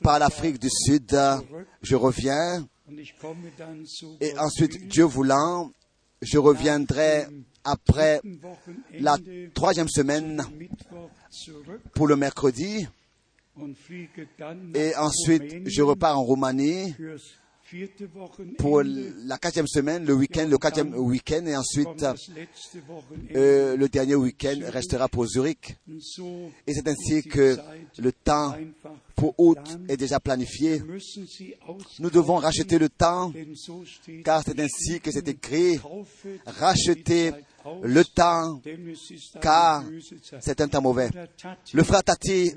par l'Afrique du Sud. Je reviens et ensuite, Dieu voulant, je reviendrai après la troisième semaine pour le mercredi et ensuite je repars en Roumanie. Pour la quatrième semaine, le week-end, le quatrième week-end et ensuite euh, le dernier week-end restera pour Zurich. Et c'est ainsi que le temps pour août est déjà planifié. Nous devons racheter le temps car c'est ainsi que c'est écrit, racheter le temps car c'est un temps mauvais. Le frère Tati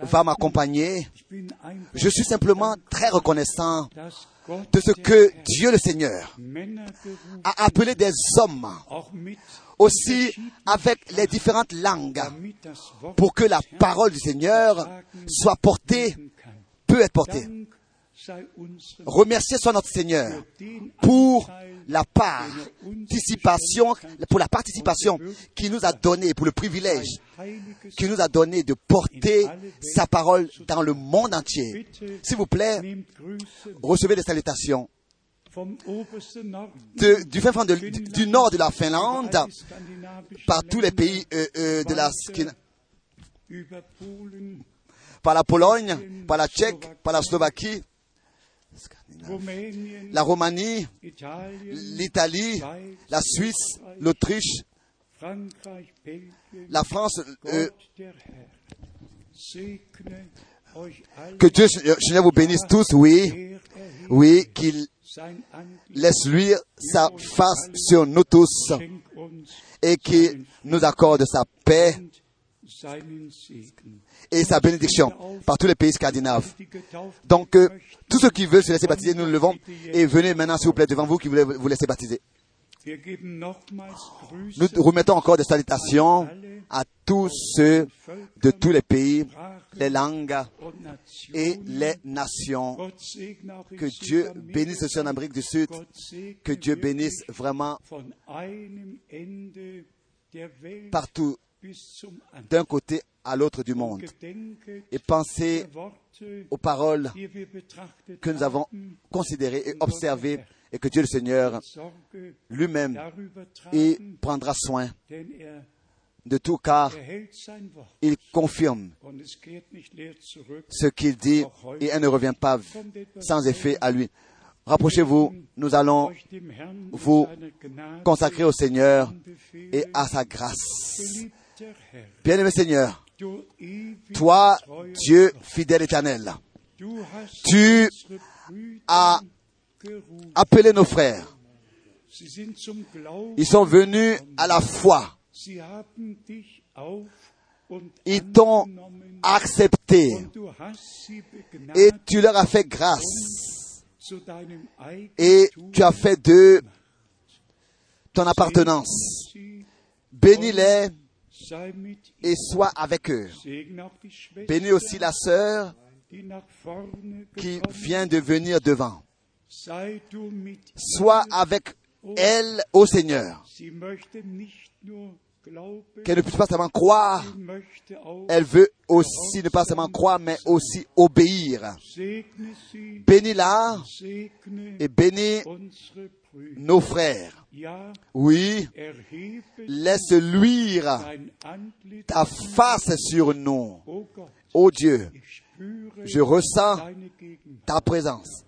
va m'accompagner. Je suis simplement très reconnaissant de ce que Dieu le Seigneur a appelé des hommes aussi avec les différentes langues pour que la parole du Seigneur soit portée, peut être portée. Remercier soit notre Seigneur pour la participation, pour la participation qu'il nous a donnée, pour le privilège qu'il nous a donné de porter sa parole dans le monde entier. S'il vous plaît, recevez des salutations du, nord de la Finlande, par tous les pays euh, euh, de la, par la Pologne, par la Tchèque, par la Slovaquie, la Roumanie, l'Italie, la Suisse, l'Autriche, la France, euh, que Dieu, euh, Seigneur, vous bénisse tous, oui, oui, qu'il laisse luire sa face sur nous tous et qu'il nous accorde sa paix. Et sa bénédiction par tous les pays scandinaves. Donc, euh, tous ceux qui veulent se laisser baptiser, nous le levons et venez maintenant, s'il vous plaît, devant vous qui voulez vous laisser baptiser. Nous remettons encore des salutations à tous ceux de tous les pays, les langues et les nations. Que Dieu bénisse aussi en Amérique du Sud, que Dieu bénisse vraiment partout. D'un côté à l'autre du monde. Et pensez aux paroles que nous avons considérées et observées et que Dieu le Seigneur lui-même y prendra soin de tout car il confirme ce qu'il dit et elle ne revient pas sans effet à lui. Rapprochez-vous, nous allons vous consacrer au Seigneur et à sa grâce. Bien-aimé Seigneur, toi, Dieu fidèle éternel, Tu as appelé nos frères. Ils sont venus à la foi. Ils t'ont accepté et tu leur as fait grâce et tu as fait d'eux ton appartenance. Bénis-les et sois avec eux. Bénis aussi la sœur qui vient de venir devant. Sois avec elle au Seigneur. Qu'elle ne puisse pas seulement croire, elle veut aussi ne pas seulement croire, mais aussi obéir. Bénis-la et bénis nos frères. Oui, laisse luire ta face sur nous. Ô Dieu, Ich spüre je ressens ta présence.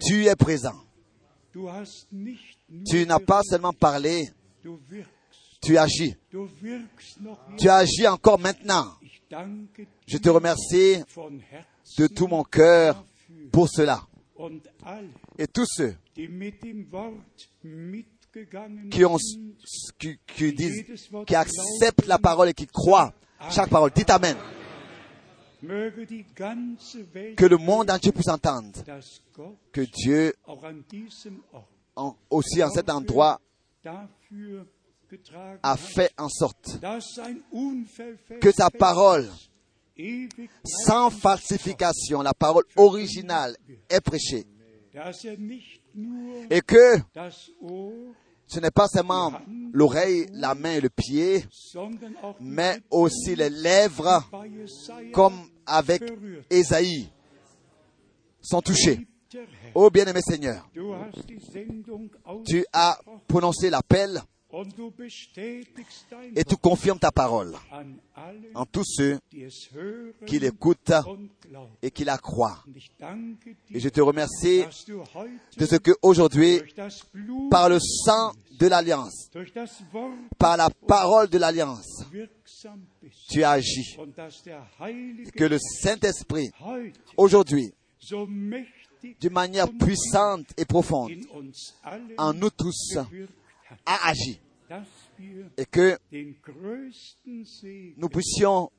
Tu es présent. Tu n'as pas seulement parlé. Tu agis. Tu agis encore maintenant. Je te remercie de tout mon cœur pour cela. Et tous ceux qui, ont, sind, qui, qui disent, qui acceptent la parole et qui croient chaque parole, dites Amen. Que le monde entier puisse entendre que Dieu, en- aussi en cet endroit, a fait en sorte que sa parole, sans falsification, la parole originale est prêchée. er Et que ce n'est pas seulement l'oreille, la main et le pied, mais aussi les lèvres, comme avec Ésaïe, sont touchées. Ô bien-aimé Seigneur, tu as prononcé l'appel et tu confirmes ta parole en tous ceux qui l'écoutent et qui la croient. Et je te remercie de ce que aujourd'hui, par le sang de l'alliance, par la parole de l'alliance, tu agis. Heilige Que le Saint-Esprit, aujourd'hui, d'une manière puissante et profonde, en nous tous, a agi. Et que nous puissions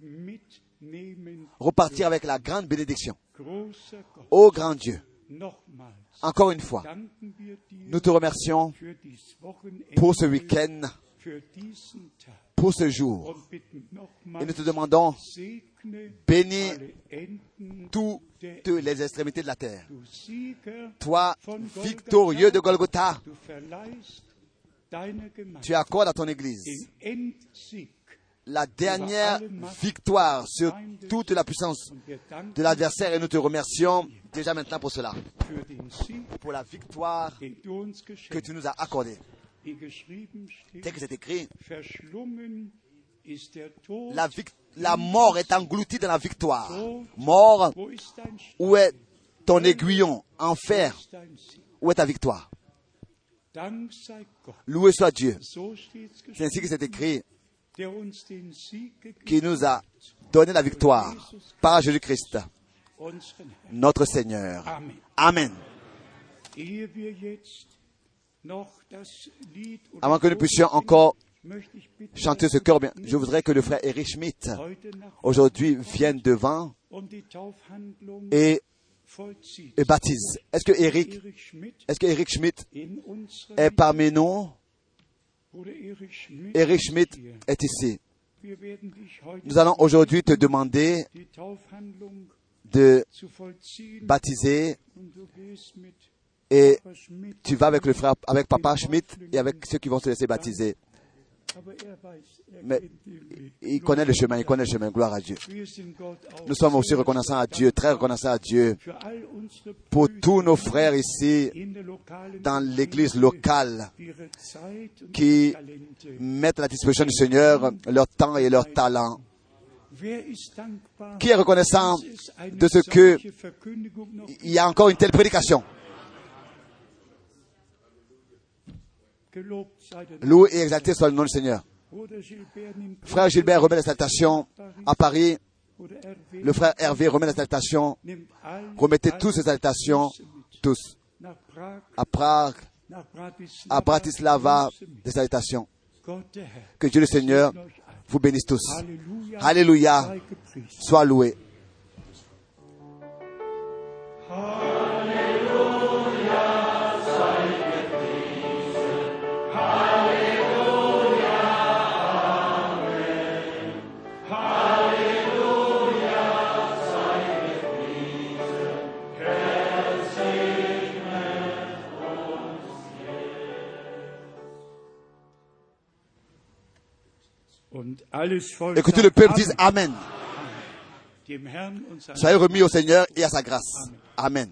repartir avec la grande bénédiction. Ô grand Dieu, encore une fois, nous te remercions pour ce week-end, pour ce jour. Et nous te demandons, bénis toutes les extrémités de la terre. Toi, victorieux de Golgotha, tu accordes à ton Église la dernière victoire sur toute la puissance de l'adversaire et nous te remercions déjà maintenant pour cela, pour la victoire que tu nous as accordée. Tel que c'est écrit, la, mort est engloutie dans la victoire. Mort, où est ton aiguillon? Enfer, où est ta victoire? Loué soit Dieu. C'est ainsi que c'est écrit, qui nous a donné la victoire par Jésus-Christ, notre Seigneur. Amen. Avant que nous puissions encore chanter ce cœur, bien, je voudrais que le frère Eric Schmidt aujourd'hui vienne devant Taufhandlung et, baptise. Est-ce que Eric, est-ce que Eric Schmidt est parmi nous? Bruder Erich Schmidt, Eric Schmidt est ici. Nous allons aujourd'hui te demander de baptiser et tu vas avec le frère, avec papa Schmidt et avec ceux qui vont se laisser baptiser. Mais il connaît le chemin, il connaît le chemin. Gloire à Dieu. Nous sommes aussi reconnaissants à Dieu, très reconnaissants à Dieu pour tous nos frères ici dans l'église locale qui mettent à la disposition du Seigneur leur temps et leur talent. Qui est reconnaissant de ce que solche Verkündigung noch il y a encore une telle prédication? Loué et exalté soit le nom du Seigneur. Frère Gilbert remet la salutation à Paris. Le frère Hervé remet la salutation. Remettez tous ces salutations, tous, à Prague, à Bratislava, des salutations. Que Dieu le Seigneur vous bénisse tous. Alléluia. Sois loué. Sagt le peuple dise Amen. Soyez remis au Seigneur et à sa grâce. Amen.